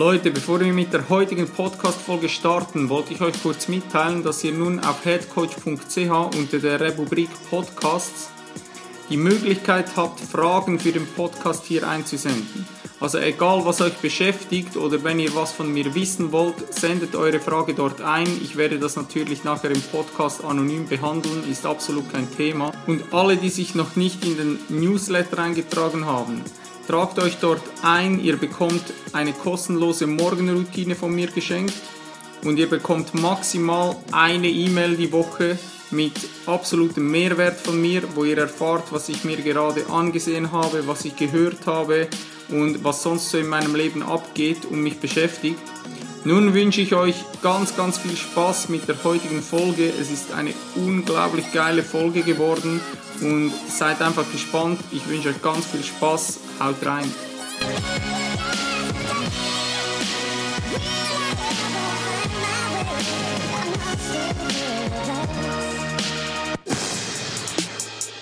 Leute, bevor wir mit der heutigen Podcast-Folge starten, wollte ich euch kurz mitteilen, dass ihr nun auf headcoach.ch unter der Rubrik Podcasts die Möglichkeit habt, Fragen für den Podcast hier einzusenden. Also egal, was euch beschäftigt oder wenn ihr was von mir wissen wollt, sendet eure Frage dort ein. Ich werde das natürlich nachher im Podcast anonym behandeln, ist absolut kein Thema. Und alle, die sich noch nicht in den Newsletter eingetragen haben, tragt euch dort ein. Ihr bekommt eine kostenlose Morgenroutine von mir geschenkt und ihr bekommt maximal eine E-Mail die Woche mit absolutem Mehrwert von mir, wo ihr erfahrt, was ich mir gerade angesehen habe, was ich gehört habe und was sonst so in meinem Leben abgeht und mich beschäftigt. Nun wünsche ich euch ganz, ganz viel Spaß mit der heutigen Folge. Es ist eine unglaublich geile Folge geworden und seid einfach gespannt. Ich wünsche euch ganz viel Spaß. Haut rein!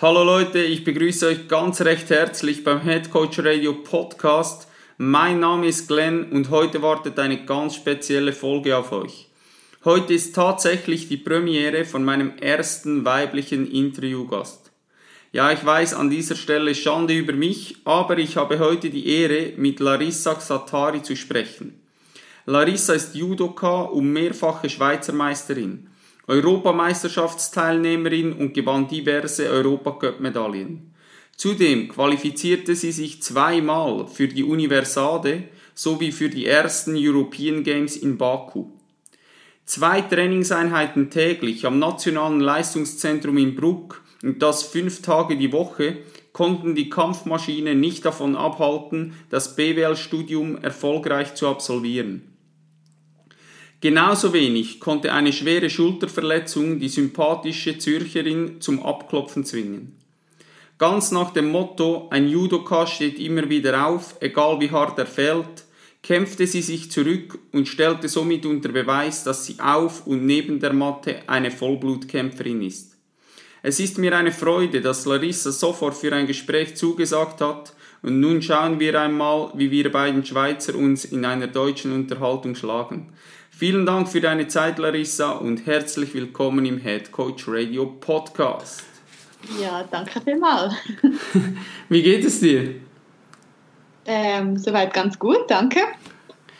Hallo Leute, ich begrüße euch ganz recht herzlich beim Head Coach Radio Podcast. Mein Name ist Glenn und heute wartet eine ganz spezielle Folge auf euch. Heute ist tatsächlich die Premiere von meinem ersten weiblichen Interviewgast. Ja, ich weiß an dieser Stelle Schande über mich, aber ich habe heute die Ehre, mit Larissa Xatari zu sprechen. Larissa ist Judoka und mehrfache Schweizer Meisterin. Europameisterschaftsteilnehmerin und gewann diverse Europacup-Medaillen. Zudem qualifizierte sie sich zweimal für die Universade sowie für die ersten European Games in Baku. Zwei Trainingseinheiten täglich am Nationalen Leistungszentrum in Bruck und das fünf Tage die Woche konnten die Kampfmaschine nicht davon abhalten, das BWL-Studium erfolgreich zu absolvieren. Genauso wenig konnte eine schwere Schulterverletzung die sympathische Zürcherin zum Abklopfen zwingen. Ganz nach dem Motto, ein Judoka steht immer wieder auf, egal wie hart er fällt, kämpfte sie sich zurück und stellte somit unter Beweis, dass sie auf und neben der Matte eine Vollblutkämpferin ist. Es ist mir eine Freude, dass Larissa sofort für ein Gespräch zugesagt hat und nun schauen wir einmal, wie wir beiden Schweizer uns in einer deutschen Unterhaltung schlagen. Vielen Dank für deine Zeit, Larissa, und herzlich willkommen im Head Coach Radio Podcast. Ja, danke vielmals. Wie geht es dir? Ähm, soweit ganz gut, danke.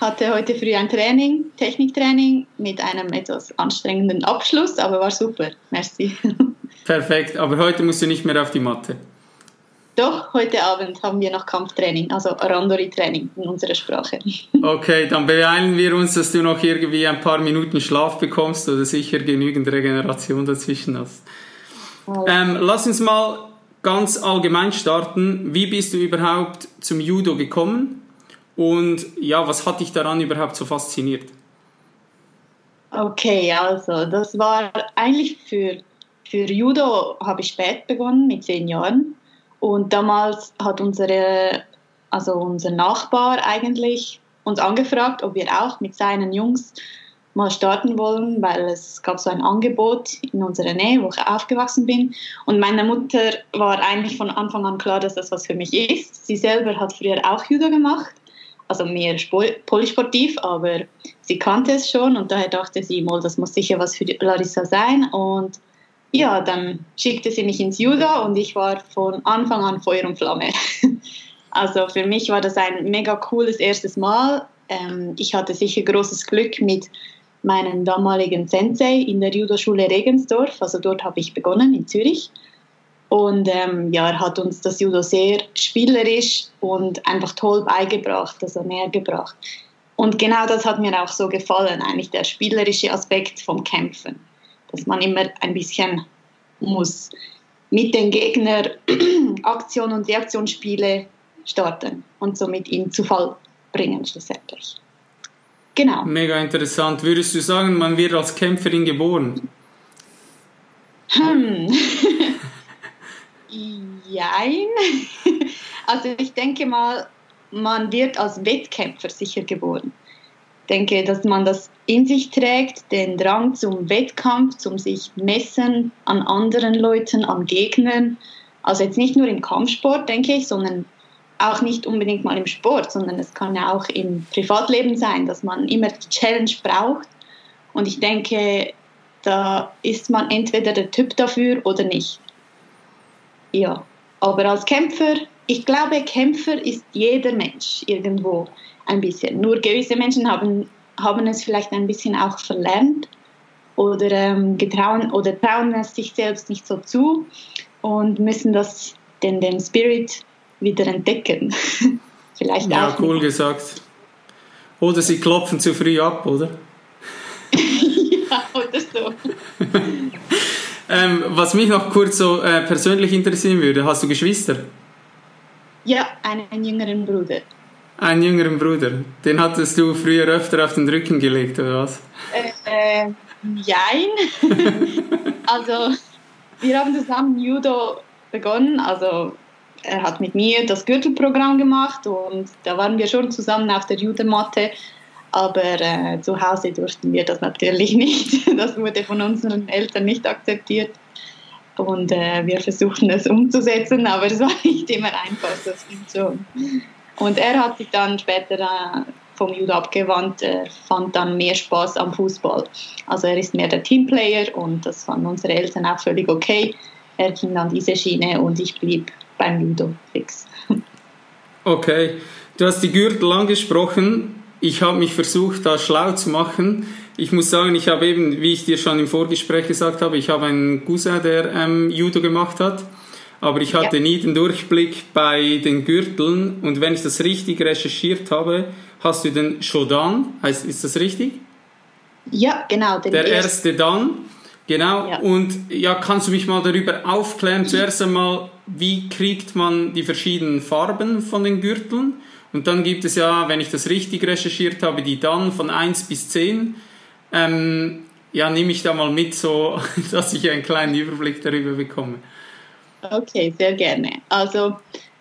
Hatte heute früh ein Training, Techniktraining mit einem etwas anstrengenden Abschluss, aber war super. Merci. Perfekt, aber heute musst du nicht mehr auf die Matte. Doch, heute Abend haben wir noch Kampftraining, also Randori-Training in unserer Sprache. Okay, dann beeilen wir uns, dass du noch irgendwie ein paar Minuten Schlaf bekommst oder sicher genügend Regeneration dazwischen hast. Ähm, lass uns mal ganz allgemein starten. Wie bist du überhaupt zum Judo gekommen? Und ja, was hat dich daran überhaupt so fasziniert? Okay, also das war eigentlich für, für Judo habe ich spät begonnen, mit zehn Jahren. Und damals hat unsere, also unser Nachbar eigentlich uns angefragt, ob wir auch mit seinen Jungs mal starten wollen, weil es gab so ein Angebot in unserer Nähe, wo ich aufgewachsen bin. Und meiner Mutter war eigentlich von Anfang an klar, dass das was für mich ist. Sie selber hat früher auch Judo gemacht, also mehr polysportiv, aber sie kannte es schon und daher dachte sie, mal, das muss sicher was für Larissa sein. Und ja, dann schickte sie mich ins Judo und ich war von Anfang an Feuer und Flamme. Also für mich war das ein mega cooles erstes Mal. Ähm, ich hatte sicher großes Glück mit meinem damaligen Sensei in der Judo-Schule Regensdorf. Also dort habe ich begonnen in Zürich. Und ähm, ja, er hat uns das Judo sehr spielerisch und einfach toll beigebracht, also näher gebracht. Und genau das hat mir auch so gefallen, eigentlich der spielerische Aspekt vom Kämpfen dass man immer ein bisschen muss mit dem Gegner Aktion- und Reaktionsspiele starten und somit ihn zu Fall bringen schlussendlich. Genau. Mega interessant. Würdest du sagen, man wird als Kämpferin geboren? Hm. Jein. Also ich denke mal, man wird als Wettkämpfer sicher geboren. Denke, dass man das in sich trägt, den Drang zum Wettkampf, zum sich messen an anderen Leuten, an Gegnern. Also jetzt nicht nur im Kampfsport, denke ich, sondern auch nicht unbedingt mal im Sport, sondern es kann ja auch im Privatleben sein, dass man immer die Challenge braucht. Und ich denke, da ist man entweder der Typ dafür oder nicht. Ja, aber als Kämpfer, ich glaube, Kämpfer ist jeder Mensch irgendwo ein bisschen. Nur gewisse Menschen haben, haben es vielleicht ein bisschen auch verlernt oder ähm, getrauen oder trauen es sich selbst nicht so zu und müssen das den, den Spirit wieder entdecken. vielleicht ja, auch. cool nicht. gesagt. Oder sie klopfen zu früh ab, oder? ja, oder so. Ähm, was mich noch kurz so äh, persönlich interessieren würde, hast du Geschwister? Ja, einen jüngeren Bruder. Einen jüngeren Bruder. Den hattest du früher öfter auf den Rücken gelegt, oder was? Äh, äh, jein. also, wir haben zusammen Judo begonnen. Also, er hat mit mir das Gürtelprogramm gemacht und da waren wir schon zusammen auf der Judomatte. Aber äh, zu Hause durften wir das natürlich nicht. Das wurde von unseren Eltern nicht akzeptiert. Und äh, wir versuchten es umzusetzen, aber es war nicht immer einfach, das stimmt. Und er hat sich dann später äh, vom Judo abgewandt, er fand dann mehr Spaß am Fußball. Also er ist mehr der Teamplayer und das fanden unsere Eltern auch völlig okay. Er ging dann diese Schiene und ich blieb beim Judo fix. Okay, du hast die Gürtel angesprochen. Ich habe mich versucht, da schlau zu machen. Ich muss sagen, ich habe eben, wie ich dir schon im Vorgespräch gesagt habe, ich habe einen Cousin, der ähm, Judo gemacht hat. Aber ich hatte Ja. nie den Durchblick bei den Gürteln. Und wenn ich das richtig recherchiert habe, hast du den Shodan. Heißt, ist das richtig? Ja, genau. Der erste dann. Genau. Ja. Und ja, kannst du mich mal darüber aufklären? Zuerst einmal, wie kriegt man die verschiedenen Farben von den Gürteln? Und dann gibt es ja, wenn ich das richtig recherchiert habe, die dann von 1 bis 10. Ähm, ja, nehme ich da mal mit, so dass ich einen kleinen Überblick darüber bekomme. Okay, sehr gerne. Also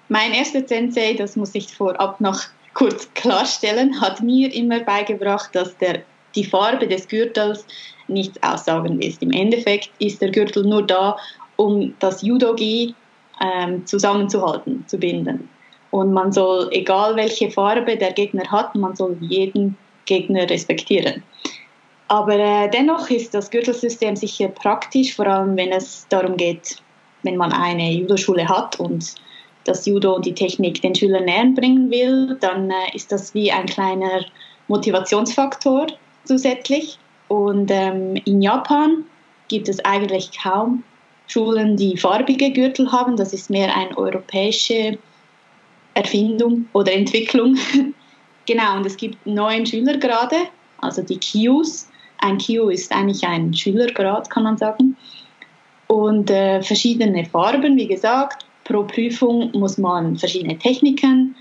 mein erster Sensei, das muss ich vorab noch kurz klarstellen, hat mir immer beigebracht, dass der, die Farbe des Gürtels nichts aussagen ist. Im Endeffekt ist der Gürtel nur da, um das Judo-Gi ähm, zusammenzuhalten, zu binden. Und man soll, egal welche Farbe der Gegner hat, man soll jeden Gegner respektieren. Aber äh, dennoch ist das Gürtelsystem sicher praktisch, vor allem wenn es darum geht, wenn man eine Judo-Schule hat und das Judo und die Technik den Schülern näher bringen will, dann äh, ist das wie ein kleiner Motivationsfaktor zusätzlich. Und ähm, in Japan gibt es eigentlich kaum Schulen, die farbige Gürtel haben. Das ist mehr eine europäische Erfindung oder Entwicklung. genau, und es gibt neun Schülergrade, also die Kyus. Ein Kyu ist eigentlich ein Schülergrad, kann man sagen und äh, verschiedene Farben, wie gesagt. Pro Prüfung muss man verschiedene Techniken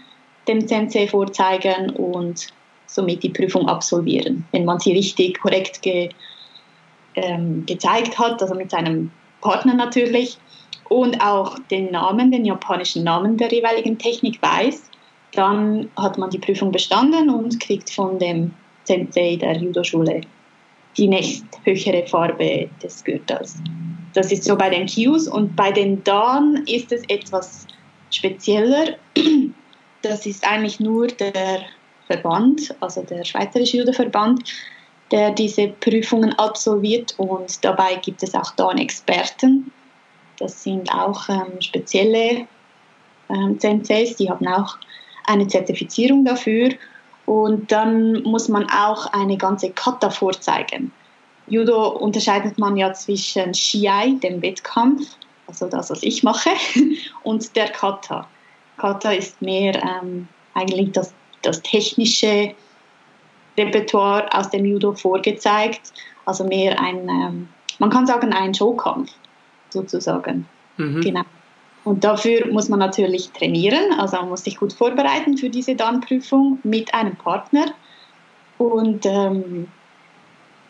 dem Sensei vorzeigen und somit die Prüfung absolvieren, wenn man sie richtig korrekt ge, ähm, gezeigt hat, also mit seinem Partner natürlich und auch den Namen, den japanischen Namen der jeweiligen Technik weiß, dann hat man die Prüfung bestanden und kriegt von dem Sensei der Judo-Schule die nächsthöhere Farbe des Gürtels. Das ist so bei den Qs und bei den Dan ist es etwas spezieller. Das ist eigentlich nur der Verband, also der Schweizerische Judo-Verband, der diese Prüfungen absolviert und dabei gibt es auch Dan-Experten. Das sind auch ähm, spezielle ähm, Senseis, die haben auch eine Zertifizierung dafür und dann muss man auch eine ganze Kata vorzeigen. Judo unterscheidet man ja zwischen Shiai, dem Wettkampf, also das, was ich mache, und der Kata. Kata ist mehr ähm, eigentlich das, das technische Repertoire aus dem Judo vorgezeigt, also mehr ein, ähm, man kann sagen, ein Showkampf sozusagen. Mhm. Genau. Und dafür muss man natürlich trainieren, also man muss sich gut vorbereiten für diese Dan-Prüfung mit einem Partner. Und ähm,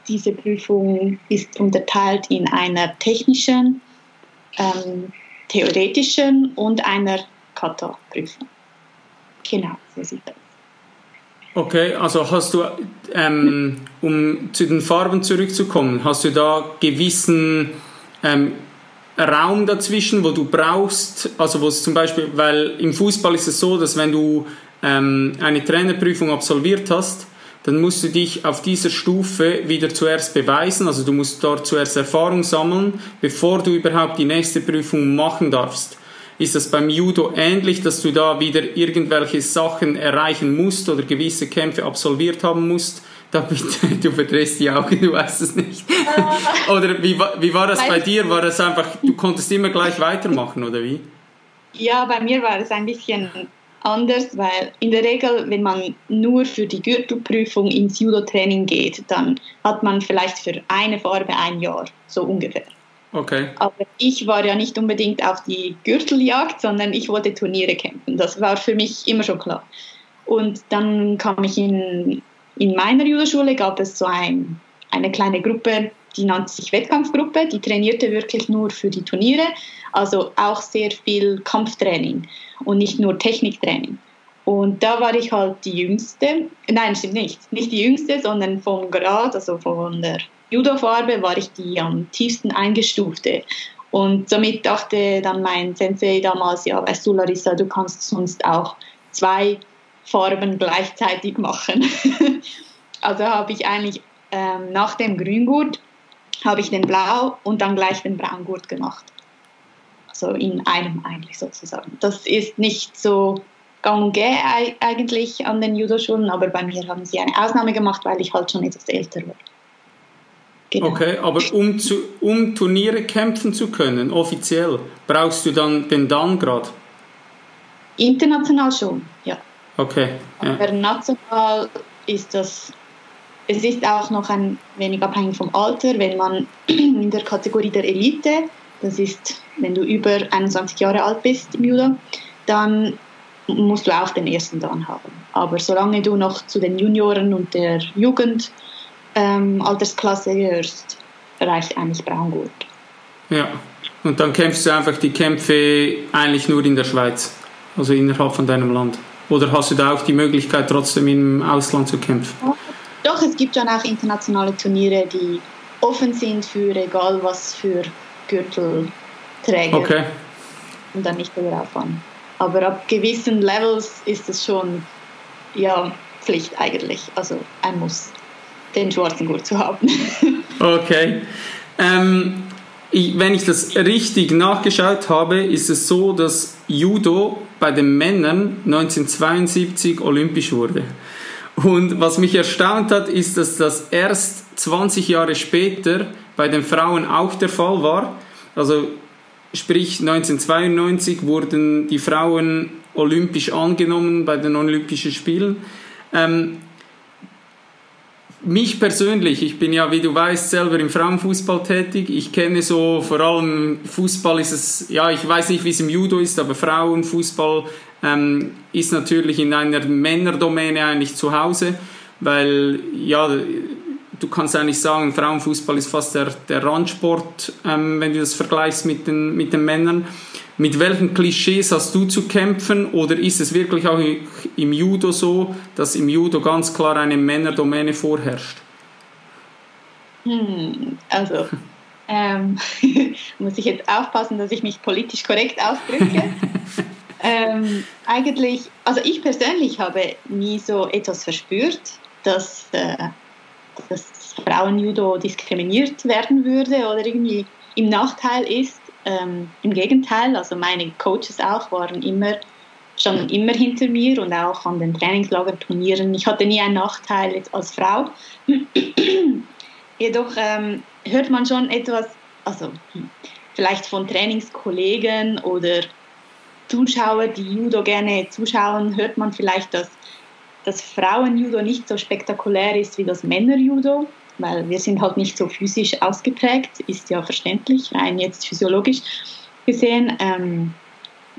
diese Prüfung ist unterteilt in einer technischen, ähm, theoretischen und einer Kata-Prüfung. Genau, so sieht das. Okay, also hast du, ähm, um zu den Farben zurückzukommen, hast du da gewissen ähm, Raum dazwischen, wo du brauchst, also wo es zum Beispiel, weil im Fußball ist es so, dass wenn du ähm, eine Trainerprüfung absolviert hast, dann musst du dich auf dieser Stufe wieder zuerst beweisen, also du musst dort zuerst Erfahrung sammeln, bevor du überhaupt die nächste Prüfung machen darfst. Ist das beim Judo ähnlich, dass du da wieder irgendwelche Sachen erreichen musst oder gewisse Kämpfe absolviert haben musst? Da bitte, du verdrehst die Augen, du weißt es nicht. oder wie, wie war das bei dir? War das einfach, du konntest immer gleich weitermachen, oder wie? Ja, bei mir war es ein bisschen anders, weil in der Regel, wenn man nur für die Gürtelprüfung ins Judo-Training geht, dann hat man vielleicht für eine Farbe ein Jahr, so ungefähr. Okay. Aber ich war ja nicht unbedingt auf die Gürteljagd, sondern ich wollte Turniere kämpfen. Das war für mich immer schon klar. Und dann kam ich in, in meiner Judoschule, gab es so ein, eine kleine Gruppe, die nannte sich Wettkampfgruppe, die trainierte wirklich nur für die Turniere, also auch sehr viel Kampftraining und nicht nur Techniktraining. Und da war ich halt die Jüngste, nein, stimmt nicht, nicht die Jüngste, sondern vom Grad, also von der Judo-Farbe war ich die am tiefsten eingestufte. Und somit dachte dann mein Sensei damals, ja, weißt du, Larissa, du kannst sonst auch zwei Farben gleichzeitig machen. also habe ich eigentlich ähm, nach dem Grüngurt habe ich den Blau und dann gleich den Braungurt gemacht. Also in einem eigentlich sozusagen. Das ist nicht so gang und gäbe eigentlich an den Judo-Schulen, aber bei mir haben sie eine Ausnahme gemacht, weil ich halt schon etwas älter war. Genau. Okay, aber um, zu, um Turniere kämpfen zu können, offiziell, brauchst du dann den Dan-Grad? International schon, ja. Okay. Ja. Aber national ist das, es ist auch noch ein wenig abhängig vom Alter, wenn man in der Kategorie der Elite, das ist, wenn du über 21 Jahre alt bist im Judo, dann musst du auch den ersten Dan haben. Aber solange du noch zu den Junioren und der Jugend ähm, Altersklasse gehörst, reicht eigentlich Braungurt. Ja, und dann kämpfst du einfach die Kämpfe eigentlich nur in der Schweiz, also innerhalb von deinem Land. Oder hast du da auch die Möglichkeit, trotzdem im Ausland zu kämpfen? Doch, es gibt schon auch internationale Turniere, die offen sind für egal was für Gürtelträger. Okay. Und dann nicht darauf an. Aber ab gewissen Levels ist es schon ja, Pflicht eigentlich, also ein Muss den schwarzen Gurt zu haben. okay. Ähm, ich, wenn ich das richtig nachgeschaut habe, ist es so, dass Judo bei den Männern 1972 olympisch wurde. Und was mich erstaunt hat, ist, dass das erst 20 Jahre später bei den Frauen auch der Fall war. Also sprich 1992 wurden die Frauen olympisch angenommen bei den Olympischen Spielen. Ähm, mich persönlich, ich bin ja, wie du weißt, selber im Frauenfußball tätig. Ich kenne so vor allem Fußball ist es, ja, ich weiß nicht, wie es im Judo ist, aber Frauenfußball ähm, ist natürlich in einer Männerdomäne eigentlich zu Hause, weil ja, du kannst eigentlich sagen, Frauenfußball ist fast der, der Randsport, ähm, wenn du das vergleichst mit den, mit den Männern. Mit welchen Klischees hast du zu kämpfen oder ist es wirklich auch im Judo so, dass im Judo ganz klar eine Männerdomäne vorherrscht? Hm, also ähm, muss ich jetzt aufpassen, dass ich mich politisch korrekt ausdrücke. ähm, eigentlich, also ich persönlich habe nie so etwas verspürt, dass, äh, dass Frauenjudo diskriminiert werden würde oder irgendwie im Nachteil ist. Ähm, Im Gegenteil, also meine Coaches auch waren immer schon immer hinter mir und auch an den Trainingslagerturnieren. Ich hatte nie einen Nachteil als Frau. Jedoch ähm, hört man schon etwas, also hm, vielleicht von Trainingskollegen oder Zuschauer, die Judo gerne zuschauen, hört man vielleicht, dass das Frauenjudo nicht so spektakulär ist wie das Männerjudo weil wir sind halt nicht so physisch ausgeprägt, ist ja verständlich, rein jetzt physiologisch gesehen. Ähm,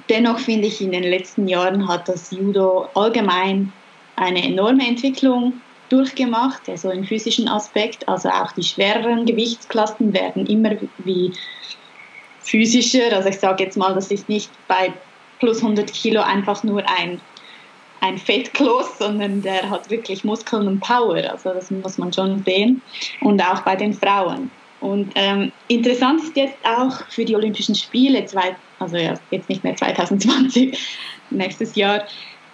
dennoch finde ich, in den letzten Jahren hat das Judo allgemein eine enorme Entwicklung durchgemacht, also im physischen Aspekt. Also auch die schwereren Gewichtsklassen werden immer wie physischer. Also ich sage jetzt mal, das ist nicht bei plus 100 Kilo einfach nur ein, ein Fettkloß, sondern der hat wirklich Muskeln und Power. Also das muss man schon sehen. Und auch bei den Frauen. Und ähm, interessant ist jetzt auch für die Olympischen Spiele, zwei, also ja, jetzt nicht mehr 2020, nächstes Jahr,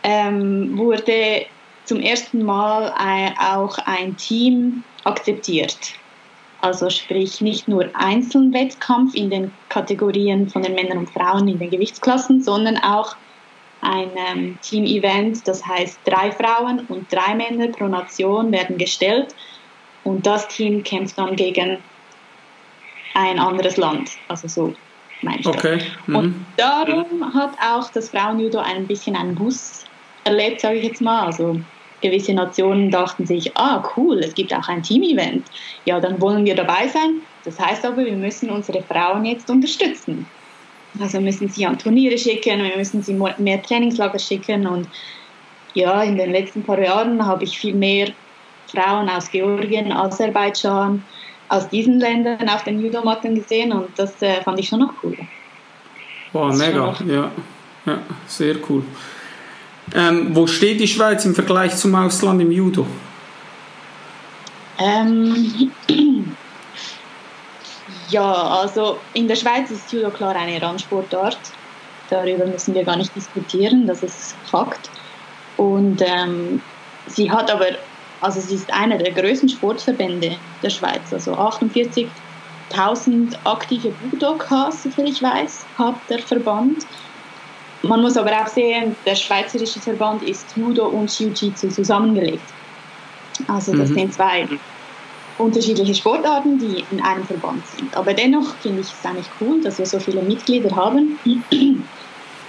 ähm, wurde zum ersten Mal auch ein Team akzeptiert. Also sprich nicht nur Einzelwettkampf in den Kategorien von den Männern und Frauen in den Gewichtsklassen, sondern auch ein ähm, Team-Event, das heißt drei Frauen und drei Männer pro Nation werden gestellt und das Team kämpft dann gegen ein anderes Land. Also so meine ich okay. Mhm. Und darum hat auch das Frauenjudo ein bisschen einen Bus erlebt, sage ich jetzt mal. Also gewisse Nationen dachten sich, ah cool, es gibt auch ein Team-Event. Ja, dann wollen wir dabei sein. Das heißt aber, wir müssen unsere Frauen jetzt unterstützen. Also müssen sie an Turniere schicken, wir müssen sie mehr Trainingslager schicken und ja, in den letzten paar Jahren habe ich viel mehr Frauen aus Georgien, Aserbaidschan, aus diesen Ländern auf den Judomatten gesehen und das äh, fand ich schon noch cool. Wow, mega, ja. ja, sehr cool. Ähm, wo steht die Schweiz im Vergleich zum Ausland im Judo? Ähm, ja, also in der Schweiz ist Judo klar eine Randsportart. Darüber müssen wir gar nicht diskutieren, das ist Fakt. Und ähm, sie hat aber also sie ist einer der größten Sportverbände der Schweiz. Also 48.000 aktive Budokas, soviel ich weiß, hat der Verband. Man muss aber auch sehen, der schweizerische Verband ist Judo und Jiu-Jitsu zusammengelegt. Also das mhm. sind zwei unterschiedliche Sportarten, die in einem Verband sind. Aber dennoch finde ich es eigentlich cool, dass wir so viele Mitglieder haben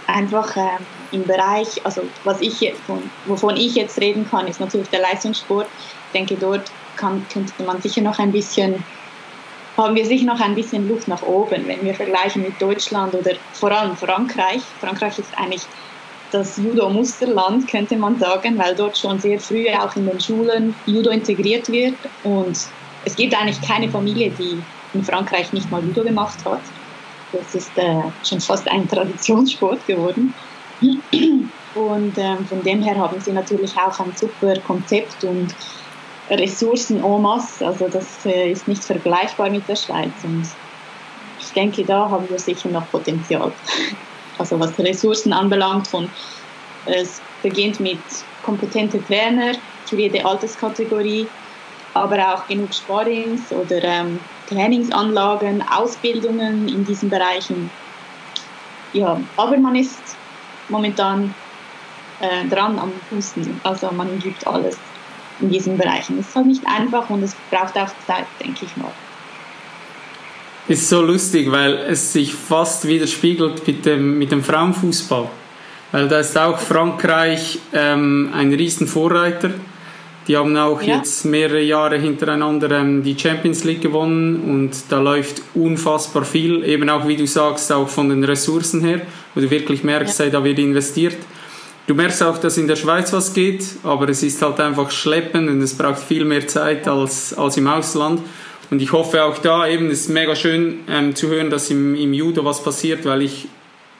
einfach äh, im Bereich, also was ich von, wovon ich jetzt reden kann, ist natürlich der Leistungssport. Ich denke, dort kann, könnte man sicher noch ein bisschen, haben wir sicher noch ein bisschen Luft nach oben, wenn wir vergleichen mit Deutschland oder vor allem Frankreich. Frankreich ist eigentlich das Judo-Musterland, könnte man sagen, weil dort schon sehr früh auch in den Schulen Judo integriert wird und es gibt eigentlich keine Familie, die in Frankreich nicht mal Judo gemacht hat. Das ist äh, schon fast ein Traditionssport geworden. Und ähm, von dem her haben sie natürlich auch ein super Konzept und Ressourcen en masse. Also das äh, ist nicht vergleichbar mit der Schweiz. Und ich denke, da haben wir sicher noch Potenzial. Also was Ressourcen anbelangt, von, es beginnt mit kompetenten Trainer für jede Alterskategorie, aber auch genug Sparings oder ähm, Trainingsanlagen, Ausbildungen in diesen Bereichen. Ja, aber man ist momentan äh, dran am Husten, also man gibt alles in diesen Bereichen. Es ist halt nicht einfach und es braucht auch Zeit, denke ich mal. Ist so lustig, weil es sich fast widerspiegelt mit dem, mit dem Frauenfußball. Weil da ist auch Frankreich ähm, ein riesen Vorreiter die haben auch ja. jetzt mehrere Jahre hintereinander ähm, die Champions League gewonnen und da läuft unfassbar viel, eben auch wie du sagst, auch von den Ressourcen her, wo du wirklich merkst, ja. da wird investiert. Du merkst auch, dass in der Schweiz was geht, aber es ist halt einfach schleppend und es braucht viel mehr Zeit als, als im Ausland. Und ich hoffe auch da eben, es ist mega schön ähm, zu hören, dass im, im Judo was passiert, weil ich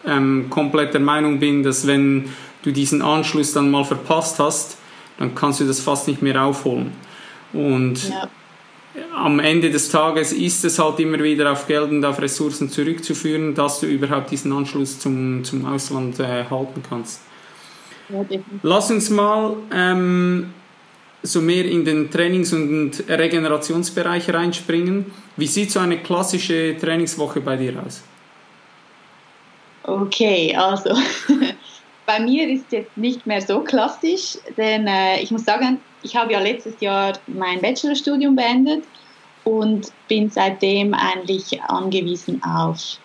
ähm, komplett der Meinung bin, dass wenn du diesen Anschluss dann mal verpasst hast, dann kannst du das fast nicht mehr aufholen. Und ja. am Ende des Tages ist es halt immer wieder auf Geld und auf Ressourcen zurückzuführen, dass du überhaupt diesen Anschluss zum, zum Ausland äh, halten kannst. Ja, Lass uns mal ähm, so mehr in den Trainings- und Regenerationsbereich reinspringen. Wie sieht so eine klassische Trainingswoche bei dir aus? Okay, also bei mir ist jetzt nicht mehr so klassisch, denn äh, ich muss sagen, ich habe ja letztes Jahr mein Bachelorstudium beendet und bin seitdem eigentlich angewiesen auf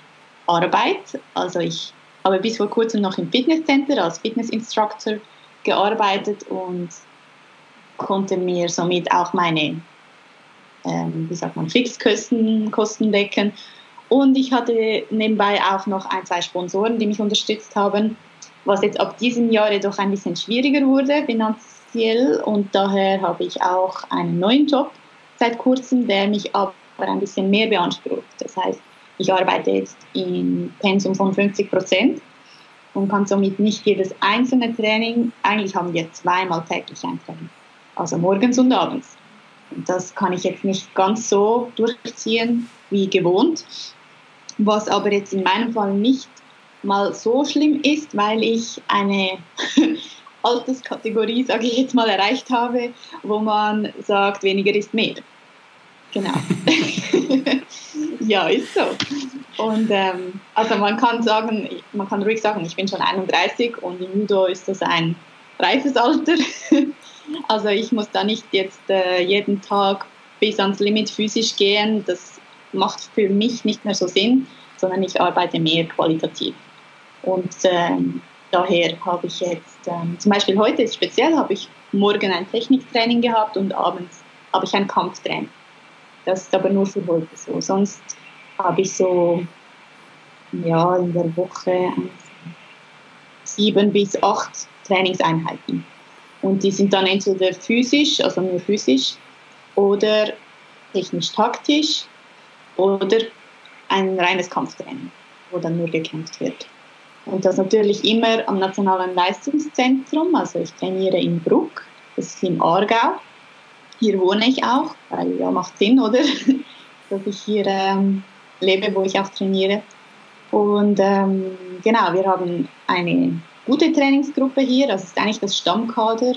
Arbeit. Also ich habe bis vor kurzem noch im Fitnesscenter als Fitnessinstructor gearbeitet und konnte mir somit auch meine, ähm, wie sagt man, Fixkosten Kosten decken. Und ich hatte nebenbei auch noch ein, zwei Sponsoren, die mich unterstützt haben was jetzt ab diesem Jahr jedoch ein bisschen schwieriger wurde, finanz offiziell und daher habe ich auch einen neuen Job seit kurzem, der mich aber ein bisschen mehr beansprucht. Das heißt, ich arbeite jetzt im Pensum von 50 Prozent und kann somit nicht jedes einzelne Training, eigentlich haben wir zweimal täglich ein Training, also morgens und abends. Das kann ich jetzt nicht ganz so durchziehen wie gewohnt, was aber jetzt in meinem Fall nicht mal so schlimm ist, weil ich eine Alterskategorie, sage ich jetzt mal, erreicht habe, wo man sagt, weniger ist mehr. Genau. ja, ist so. Und ähm, also man kann sagen, man kann ruhig sagen, ich bin schon 31 und im Judo ist das ein reifes Alter. also ich muss da nicht jetzt äh, jeden Tag bis ans Limit physisch gehen. Das macht für mich nicht mehr so Sinn, sondern ich arbeite mehr qualitativ. Und ähm, daher habe ich jetzt, ähm, zum Beispiel heute speziell, habe ich morgen ein Techniktraining gehabt und abends habe ich ein Kampftraining. Das ist aber nur für heute so. Sonst habe ich so ja, in der Woche sieben bis acht Trainingseinheiten. Und die sind dann entweder physisch, also nur physisch, oder technisch-taktisch, oder ein reines Kampftraining, wo dann nur gekämpft wird. Und das natürlich immer am Nationalen Leistungszentrum. Also ich trainiere in Bruck, das ist im Aargau. Hier wohne ich auch, weil ja macht Sinn, oder? Dass ich hier ähm, lebe, wo ich auch trainiere. Und ähm, genau, wir haben eine gute Trainingsgruppe hier. Das ist eigentlich das Stammkader,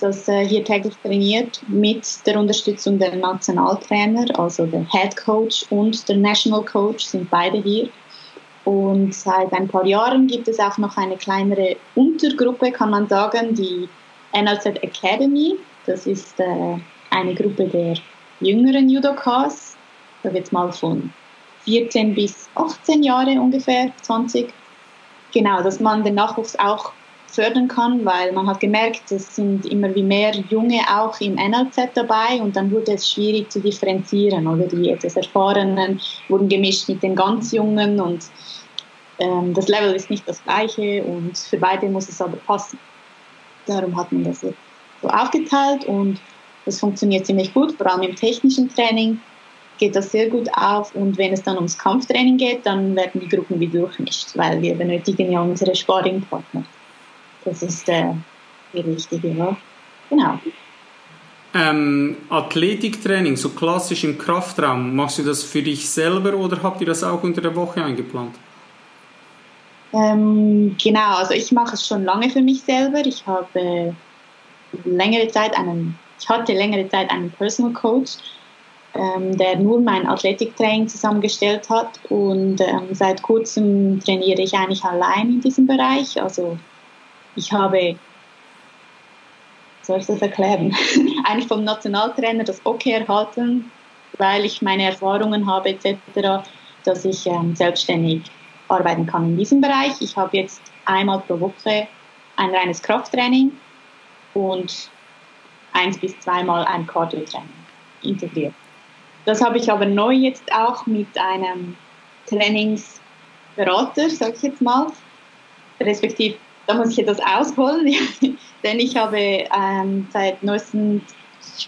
das äh, hier täglich trainiert mit der Unterstützung der Nationaltrainer, also der Head Coach und der National Coach sind beide hier. Und seit ein paar Jahren gibt es auch noch eine kleinere Untergruppe, kann man sagen, die NLZ Academy. Das ist äh, eine Gruppe der jüngeren Judokas. Da wird mal von 14 bis 18 Jahre ungefähr, 20. Genau, dass man den Nachwuchs auch fördern kann, weil man hat gemerkt, es sind immer wie mehr Junge auch im NLZ dabei und dann wurde es schwierig zu differenzieren oder die etwas Erfahrenen wurden gemischt mit den ganz Jungen und ähm, das Level ist nicht das gleiche und für beide muss es aber passen. Darum hat man das so aufgeteilt und das funktioniert ziemlich gut, vor allem im technischen Training geht das sehr gut auf und wenn es dann ums Kampftraining geht, dann werden die Gruppen wieder durchmischt, weil wir benötigen ja unsere Sparringpartner. Das ist äh, die richtige, ja. Genau. Ähm, Athletiktraining, so klassisch im Kraftraum, machst du das für dich selber oder habt ihr das auch unter der Woche eingeplant? Ähm, genau, also ich mache es schon lange für mich selber. Ich habe längere Zeit einen, ich hatte längere Zeit einen Personal Coach, ähm, der nur mein Athletiktraining zusammengestellt hat und ähm, seit kurzem trainiere ich eigentlich allein in diesem Bereich. Also ich habe, soll ich das erklären, eigentlich vom Nationaltrainer das Okay erhalten, weil ich meine Erfahrungen habe etc., dass ich ähm, selbstständig arbeiten kann in diesem Bereich. Ich habe jetzt einmal pro Woche ein reines Krafttraining und eins bis zweimal ein Cardio-Training integriert. Das habe ich aber neu jetzt auch mit einem Trainingsberater, sage ich jetzt mal, respektive da muss ich etwas ausholen, denn ich habe ähm, seit neuestem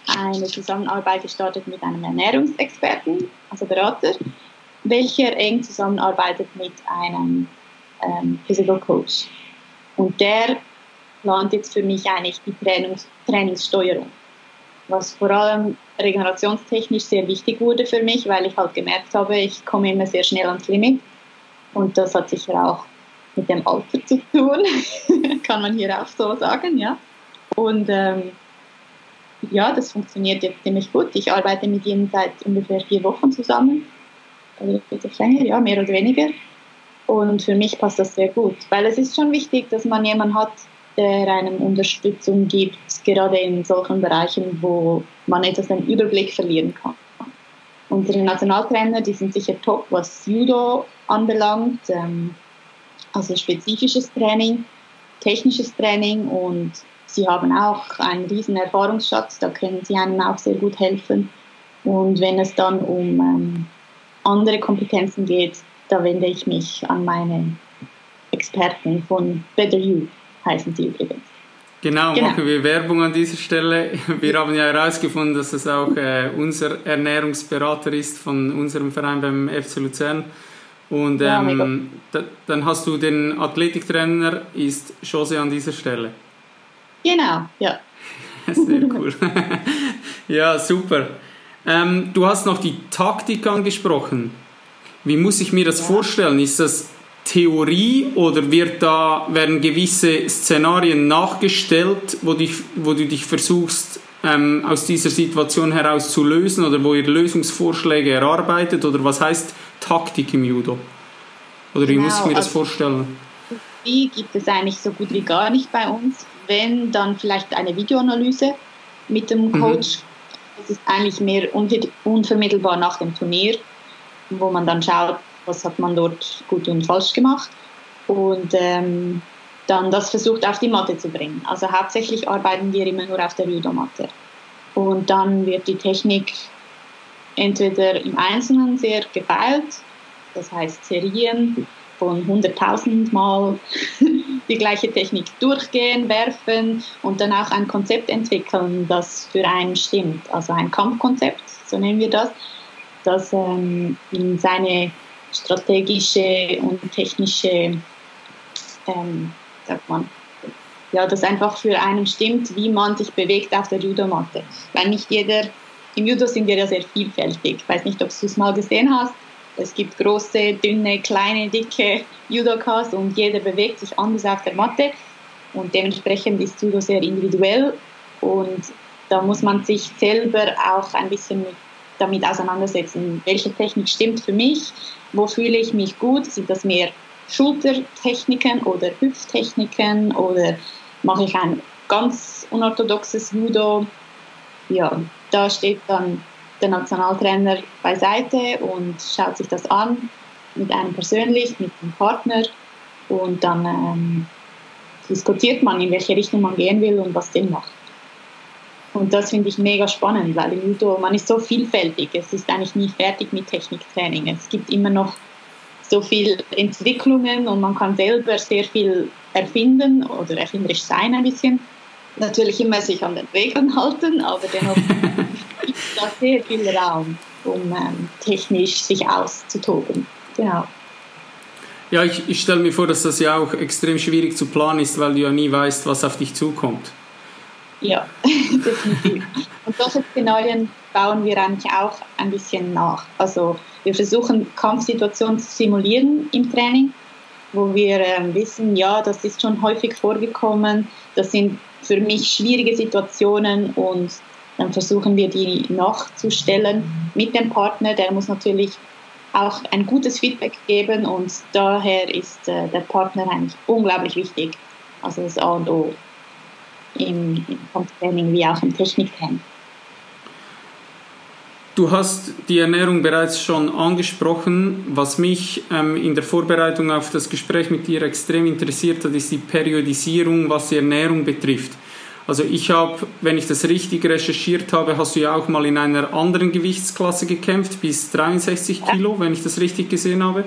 eine Zusammenarbeit gestartet mit einem Ernährungsexperten, also Berater, welcher eng zusammenarbeitet mit einem ähm, Physical Coach. Und der plant jetzt für mich eigentlich die Trainings Trainingssteuerung, was vor allem regenerationstechnisch sehr wichtig wurde für mich, weil ich halt gemerkt habe, ich komme immer sehr schnell ans Limit und das hat sicher auch mit dem Alter zu tun, kann man hier auch so sagen, ja. Und ähm, ja, das funktioniert jetzt ziemlich gut. Ich arbeite mit ihm seit ungefähr vier Wochen zusammen, oder etwas länger, ja, mehr oder weniger. Und für mich passt das sehr gut, weil es ist schon wichtig, dass man jemanden hat, der einem Unterstützung gibt, gerade in solchen Bereichen, wo man etwas den Überblick verlieren kann. Unsere Nationaltrainer, die sind sicher top, was Judo anbelangt. Ähm, also spezifisches Training, technisches Training und sie haben auch einen riesen Erfahrungsschatz, da können sie einem auch sehr gut helfen. Und wenn es dann um ähm, andere Kompetenzen geht, da wende ich mich an meine Experten von Better You, heißen sie übrigens. Genau, genau, machen wir Werbung an dieser Stelle. Wir haben ja herausgefunden, dass es auch äh, unser Ernährungsberater ist von unserem Verein beim FC Luzern. Und ähm, ja, da, dann hast du den Athletiktrainer, ist Jose an dieser Stelle. Genau, ja. Sehr cool. ja, super. Ähm, du hast noch die Taktik angesprochen. Wie muss ich mir das ja. vorstellen? Ist das Theorie oder wird da, werden gewisse Szenarien nachgestellt, wo, dich, wo du dich versuchst, ähm, aus dieser Situation heraus zu lösen oder wo ihr Lösungsvorschläge erarbeitet? Oder was heißt Taktik im Judo? Oder wie genau, muss ich mir das also, vorstellen? Die gibt es eigentlich so gut wie gar nicht bei uns. Wenn, dann vielleicht eine Videoanalyse mit dem mhm. Coach. Mhm. Das ist eigentlich mehr unvermittelbar nach dem Turnier, wo man dann schaut, was hat man dort gut und falsch gemacht. Und ähm, dann das versucht auf die Matte zu bringen. Also hauptsächlich arbeiten wir immer nur auf der Judomatte. Und dann wird die Technik entweder im Einzelnen sehr gefeilt, das heißt Serien von 100.000 Mal die gleiche Technik durchgehen, werfen und dann auch ein Konzept entwickeln, das für einen stimmt. Also ein Kampfkonzept, so nennen wir das, das ähm, in seine strategische und technische, ähm, sagt man, ja, das einfach für einen stimmt, wie man sich bewegt auf der Judomatte. Weil nicht jeder, im Judo sind wir ja sehr vielfältig. Ich weiß nicht, ob du es mal gesehen hast. Es gibt große, dünne, kleine, dicke Judokas und jeder bewegt sich anders auf der Matte. Und dementsprechend ist Judo sehr individuell und da muss man sich selber auch ein bisschen mit, damit auseinandersetzen, welche Technik stimmt für mich, wo fühle ich mich gut? Sind das mehr Schultertechniken oder Hüfttechniken oder mache ich ein ganz unorthodoxes Judo? Ja, da steht dann der Nationaltrainer beiseite und schaut sich das an, mit einem persönlich, mit dem Partner und dann ähm, diskutiert man, in welche Richtung man gehen will und was Sinn macht. Und das finde ich mega spannend, weil im Judo, man ist so vielfältig. Es ist eigentlich nie fertig mit Techniktraining. Es gibt immer noch so viele Entwicklungen und man kann selber sehr viel erfinden oder erfinderisch sein ein bisschen. Natürlich immer sich an den Regeln halten, aber dennoch gibt es da sehr viel Raum, um ähm, technisch sich auszutoben. Genau. Ja, ich, ich stelle mir vor, dass das ja auch extrem schwierig zu planen ist, weil du ja nie weißt, was auf dich zukommt. Ja, definitiv. Und solche Szenarien bauen wir eigentlich auch ein bisschen nach. Also wir versuchen Kampfsituationen zu simulieren im Training, wo wir äh, wissen, ja, das ist schon häufig vorgekommen, das sind für mich schwierige Situationen und dann versuchen wir die nachzustellen mit dem Partner. Der muss natürlich auch ein gutes Feedback geben und daher ist äh, der Partner eigentlich unglaublich wichtig. Also das A und O im, im Kampftraining wie auch im Techniktraining. Du hast die Ernährung bereits schon angesprochen. Was mich ähm, in der Vorbereitung auf das Gespräch mit dir extrem interessiert hat, ist die Periodisierung, was die Ernährung betrifft. Also ich habe, wenn ich das richtig recherchiert habe, hast du ja auch mal in einer anderen Gewichtsklasse gekämpft, bis 63 Kilo, wenn ich das richtig gesehen habe.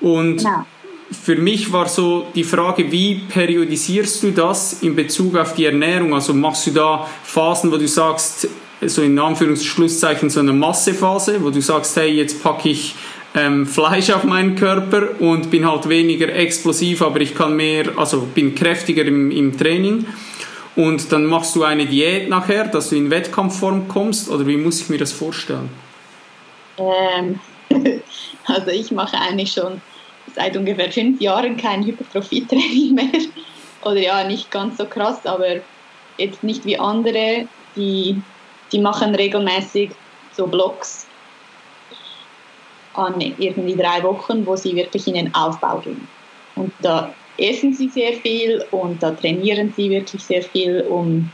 Und genau für mich war so die Frage, wie periodisierst du das in Bezug auf die Ernährung? Also machst du da Phasen, wo du sagst, so in Anführungsschlusszeichen so eine Massephase, wo du sagst, hey, jetzt packe ich ähm, Fleisch auf meinen Körper und bin halt weniger explosiv, aber ich kann mehr, also bin kräftiger im, im Training. Und dann machst du eine Diät nachher, dass du in Wettkampfform kommst, oder wie muss ich mir das vorstellen? Ähm, also ich mache eigentlich schon seit ungefähr fünf Jahren kein Hypertrophie-Training mehr. Oder ja, nicht ganz so krass, aber jetzt nicht wie andere, die, die machen regelmäßig so Blocks an irgendwie drei Wochen, wo sie wirklich in den Aufbau gehen. Und da essen sie sehr viel und da trainieren sie wirklich sehr viel, um,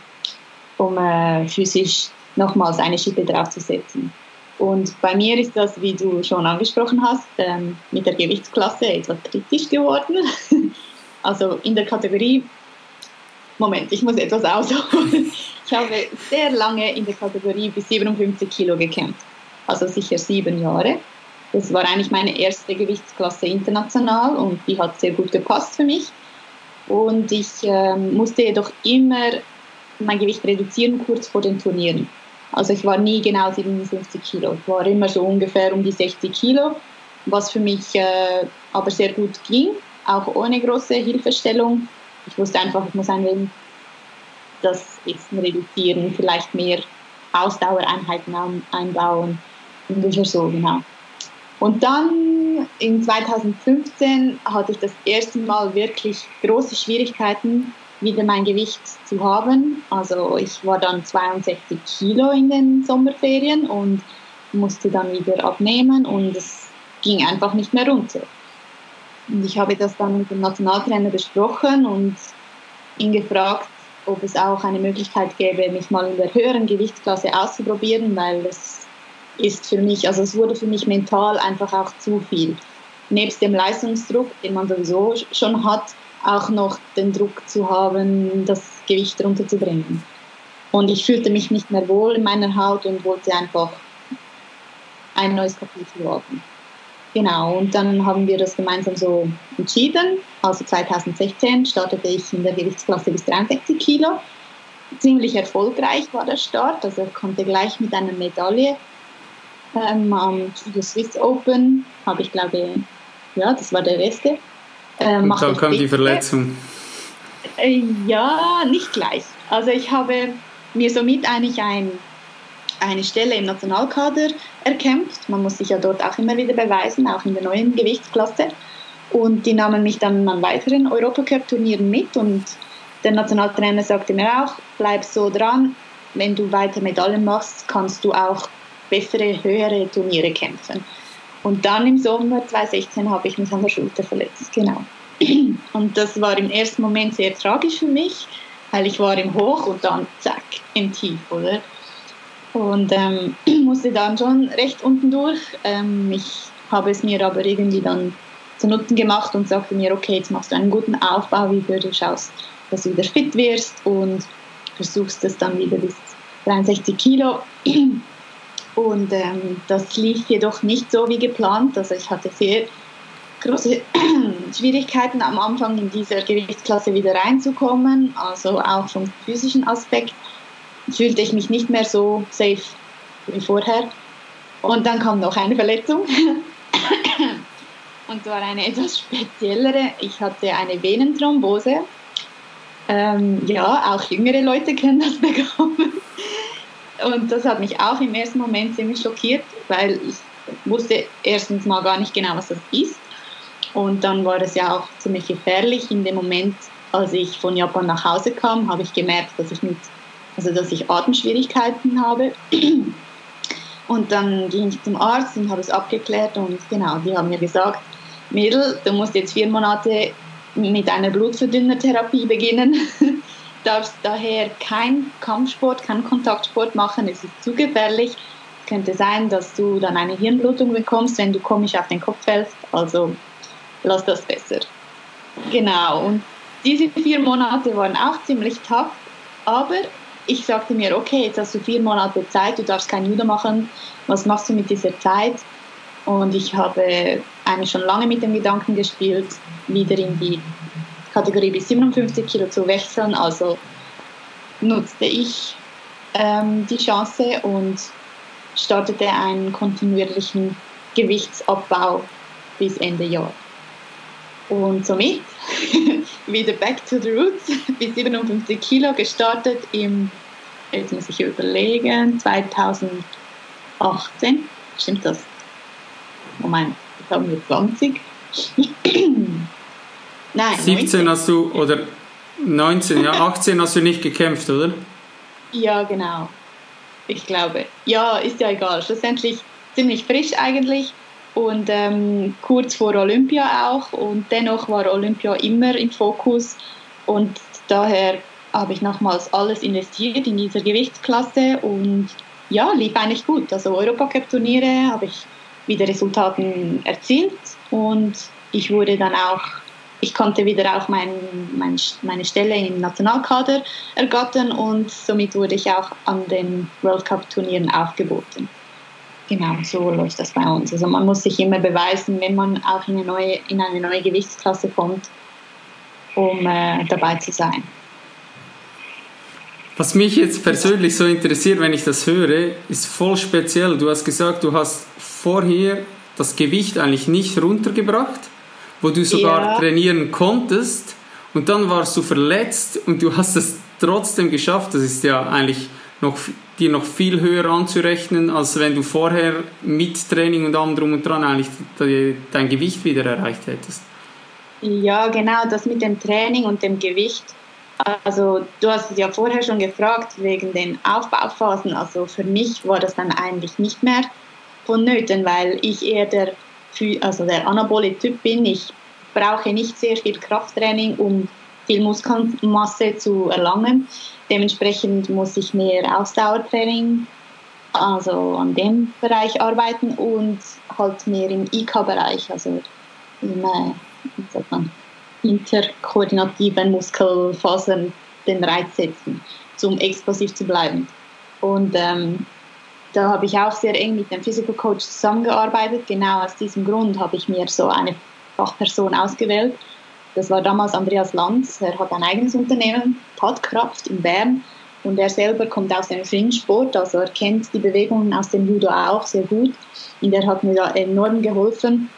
um äh, physisch nochmals eine Schippe draufzusetzen. Und bei mir ist das, wie du schon angesprochen hast, ähm, mit der Gewichtsklasse etwas kritisch geworden. also in der Kategorie, Moment, ich muss etwas ausholen. Ich habe sehr lange in der Kategorie bis 57 Kilo gekämpft, also sicher sieben Jahre. Das war eigentlich meine erste Gewichtsklasse international und die hat sehr gut gepasst für mich. Und ich ähm, musste jedoch immer mein Gewicht reduzieren kurz vor den Turnieren. Also ich war nie genau 57 Kilo. Ich war immer so ungefähr um die 60 Kilo, was für mich äh, aber sehr gut ging, auch ohne große Hilfestellung. Ich wusste einfach, ich muss ein wenig das Essen reduzieren, vielleicht mehr Ausdauereinheiten einbauen. Ungefähr so, genau. Und dann in 2015 hatte ich das erste Mal wirklich große Schwierigkeiten, wieder mein Gewicht zu haben. Also ich war dann 62 Kilo in den Sommerferien und musste dann wieder abnehmen und es ging einfach nicht mehr runter. Und ich habe das dann mit dem Nationaltrainer besprochen und ihn gefragt, ob es auch eine Möglichkeit gäbe, mich mal in der höheren Gewichtsklasse auszuprobieren, weil es ist für mich, also es wurde für mich mental einfach auch zu viel. Nebst dem Leistungsdruck, den man sowieso schon hat, auch noch den Druck zu haben, das Gewicht runterzubringen. Und ich fühlte mich nicht mehr wohl in meiner Haut und wollte einfach ein neues Kapitel wagen. Genau, und dann haben wir das gemeinsam so entschieden. Also 2016 startete ich in der Gewichtsklasse bis 63 Kilo. Ziemlich erfolgreich war der Start, also ich konnte gleich mit einer Medaille ähm, am Swiss Open, habe ich glaube, ja, das war der beste, äh, Und dann kam die Verletzung. Äh, ja, nicht gleich. Also ich habe mir somit eigentlich ein, eine Stelle im Nationalkader erkämpft. Man muss sich ja dort auch immer wieder beweisen, auch in der neuen Gewichtsklasse. Und die nahmen mich dann an weiteren Europacup-Turnieren mit und der Nationaltrainer sagte mir auch, bleib so dran, wenn du weiter Medaillen machst, kannst du auch bessere, höhere Turniere kämpfen. Und dann im Sommer 2016 habe ich mich an der Schulter verletzt, genau. Und das war im ersten Moment sehr tragisch für mich, weil ich war im Hoch und dann zack, im Tief, oder? Und ähm, musste dann schon recht unten durch. Ähm, ich habe es mir aber irgendwie dann zu Nutzen gemacht und sagte mir, okay, jetzt machst du einen guten Aufbau wieder, du schaust, dass du wieder fit wirst und versuchst es dann wieder bis 63 Kilo und ähm, das lief jedoch nicht so wie geplant. Also ich hatte sehr große Schwierigkeiten am Anfang in dieser Gewichtsklasse wieder reinzukommen. Also auch vom physischen Aspekt fühlte ich mich nicht mehr so safe wie vorher. Und dann kam noch eine Verletzung. Und zwar eine etwas speziellere. Ich hatte eine Venenthrombose. Ähm, ja, auch jüngere Leute können das bekommen. Und das hat mich auch im ersten Moment ziemlich schockiert, weil ich wusste erstens mal gar nicht genau, was das ist. Und dann war es ja auch ziemlich gefährlich. In dem Moment, als ich von Japan nach Hause kam, habe ich gemerkt, dass ich mit, also dass ich Atemschwierigkeiten habe. Und dann ging ich zum Arzt und habe es abgeklärt und genau, die haben mir gesagt, Mädel, du musst jetzt vier Monate mit einer Blutverdünnertherapie beginnen. darfst daher kein Kampfsport, kein Kontaktsport machen, es ist zu gefährlich. Es könnte sein, dass du dann eine Hirnblutung bekommst, wenn du komisch auf den Kopf fällst. Also lass das besser. Genau, und diese vier Monate waren auch ziemlich tough, aber ich sagte mir, okay, jetzt hast du vier Monate Zeit, du darfst kein Judo machen, was machst du mit dieser Zeit? Und ich habe eigentlich schon lange mit dem Gedanken gespielt, wieder in die Kategorie bis 57 Kilo zu wechseln. Also nutzte ich ähm, die Chance und startete einen kontinuierlichen Gewichtsabbau bis Ende Jahr. Und somit wieder back to the roots, bis 57 Kilo gestartet im, jetzt muss ich überlegen, 2018. Stimmt das? Moment, jetzt haben wir 20. Nein. 17 19. hast du, oder 19, ja, 18 hast du nicht gekämpft, oder? Ja, genau. Ich glaube. Ja, ist ja egal. Schlussendlich ziemlich frisch eigentlich und ähm, kurz vor Olympia auch. Und dennoch war Olympia immer im Fokus und daher habe ich nochmals alles investiert in dieser Gewichtsklasse und ja, lief eigentlich gut. Also Europacup-Turniere habe ich wieder Resultaten erzielt und ich wurde dann auch ich konnte wieder auch mein, mein, meine Stelle im Nationalkader ergattern und somit wurde ich auch an den World Cup Turnieren aufgeboten. Genau, so läuft das bei uns. Also man muss sich immer beweisen, wenn man auch in eine neue, in eine neue Gewichtsklasse kommt. um äh, dabei zu sein. Was mich jetzt persönlich so interessiert, wenn ich das höre, ist voll speziell. Du hast gesagt, du hast vorher das Gewicht eigentlich nicht runtergebracht, wo du sogar ja. trainieren konntest und dann warst du verletzt und du hast es trotzdem geschafft. Das ist ja eigentlich noch, dir noch viel höher anzurechnen, als wenn du vorher mit Training und allem drum und dran eigentlich dein Gewicht wieder erreicht hättest. Ja, genau, das mit dem Training und dem Gewicht also du hast es ja vorher schon gefragt wegen den Aufbauphasen. Also für mich war das dann eigentlich nicht mehr vonnöten, weil ich eher der, also der anabole Typ bin. Ich brauche nicht sehr viel Krafttraining, um viel Muskelmasse zu erlangen. Dementsprechend muss ich mehr Ausdauertraining, also an dem Bereich arbeiten und halt mehr im IK-Bereich, also im, äh, interkoordinativen Muskelfasern den Reiz setzen, um explosiv zu bleiben. Und ähm, da habe ich auch sehr eng mit dem Physical Coach zusammengearbeitet. Genau aus diesem Grund habe ich mir so eine Fachperson ausgewählt. Das war damals Andreas Lanz. Er hat ein eigenes Unternehmen, Tatkraft in Bern. Und er selber kommt aus dem Ringsport, also er kennt die Bewegungen aus dem Judo auch sehr gut. Und er hat mir da enorm geholfen,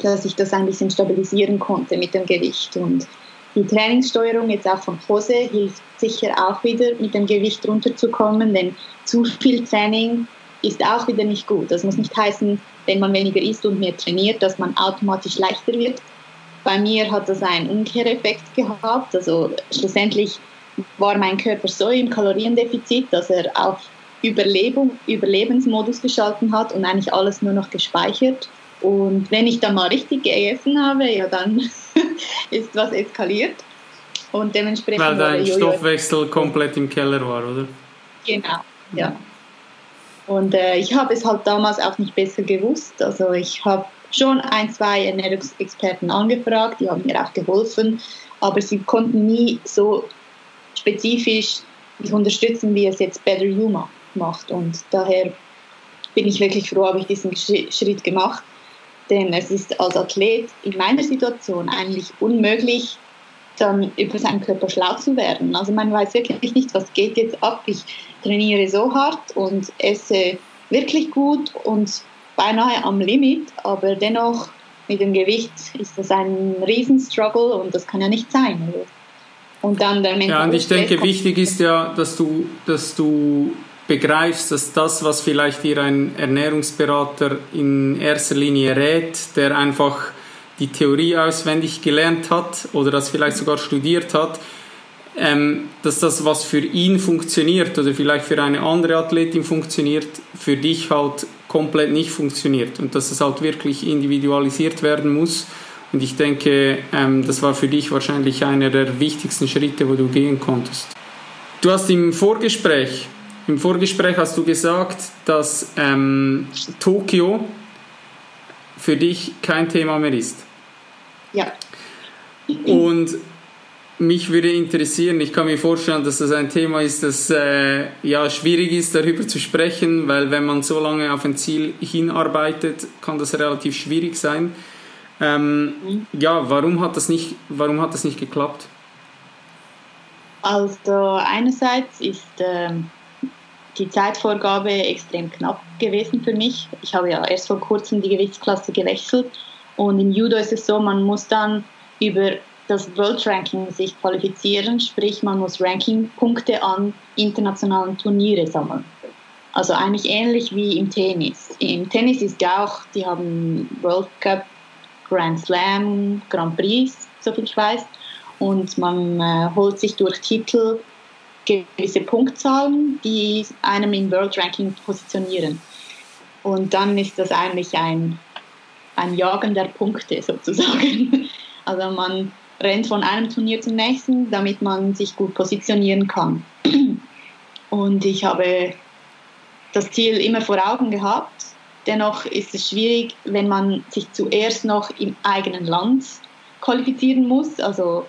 dass ich das ein bisschen stabilisieren konnte mit dem Gewicht. Und die Trainingssteuerung jetzt auch von Hose hilft sicher auch wieder, mit dem Gewicht runterzukommen, denn zu viel Training ist auch wieder nicht gut. Das muss nicht heißen, wenn man weniger isst und mehr trainiert, dass man automatisch leichter wird. Bei mir hat das einen Umkehreffekt gehabt. Also schlussendlich war mein Körper so im Kaloriendefizit, dass er auf Überlebung, Überlebensmodus geschalten hat und eigentlich alles nur noch gespeichert. Und wenn ich dann mal richtig gegessen habe, ja, dann ist was eskaliert. Und dementsprechend. Weil dein Stoffwechsel komplett im Keller war, oder? Genau, ja. Und äh, ich habe es halt damals auch nicht besser gewusst. Also ich habe schon ein, zwei Ernährungsexperten angefragt, die haben mir auch geholfen, aber sie konnten nie so spezifisch mich unterstützen, wie es jetzt Better You macht. Und daher bin ich wirklich froh, habe ich diesen Schritt gemacht. Denn es ist als Athlet in meiner Situation eigentlich unmöglich, dann über seinen Körper schlau zu werden. Also man weiß wirklich nicht, was geht jetzt ab. Ich trainiere so hart und esse wirklich gut und beinahe am Limit, aber dennoch mit dem Gewicht ist das ein Riesenstruggle und das kann ja nicht sein. Und dann der Ja, und ich denke, wichtig ist ja, dass du, dass du begreifst, dass das, was vielleicht dir ein Ernährungsberater in erster Linie rät, der einfach die Theorie auswendig gelernt hat oder das vielleicht sogar studiert hat, ähm, dass das, was für ihn funktioniert oder vielleicht für eine andere Athletin funktioniert, für dich halt komplett nicht funktioniert und dass es halt wirklich individualisiert werden muss. Und ich denke, ähm, das war für dich wahrscheinlich einer der wichtigsten Schritte, wo du gehen konntest. Du hast im Vorgespräch im Vorgespräch hast du gesagt, dass ähm, Tokio für dich kein Thema mehr ist. Ja. Und mich würde interessieren, ich kann mir vorstellen, dass das ein Thema ist, das äh, ja schwierig ist, darüber zu sprechen, weil wenn man so lange auf ein Ziel hinarbeitet, kann das relativ schwierig sein. Ähm, mhm. Ja, warum hat das nicht, warum hat das nicht geklappt? Also einerseits ist ähm, die Zeitvorgabe extrem knapp gewesen für mich. Ich habe ja erst vor kurzem die Gewichtsklasse gewechselt und im Judo ist es so, man muss dann über das World Ranking sich qualifizieren, sprich man muss Rankingpunkte an internationalen Turniere sammeln. Also eigentlich ähnlich wie im Tennis. Im Tennis ist ja auch, die haben World Cup, Grand Slam, Grand Prix, soviel ich weiß. Und man äh, holt sich durch Titel gewisse Punktzahlen, die einem im World Ranking positionieren. Und dann ist das eigentlich ein, ein Jagen der Punkte sozusagen. Also man rennt von einem Turnier zum nächsten, damit man sich gut positionieren kann. Und ich habe das Ziel immer vor Augen gehabt. Dennoch ist es schwierig, wenn man sich zuerst noch im eigenen Land qualifizieren muss. Also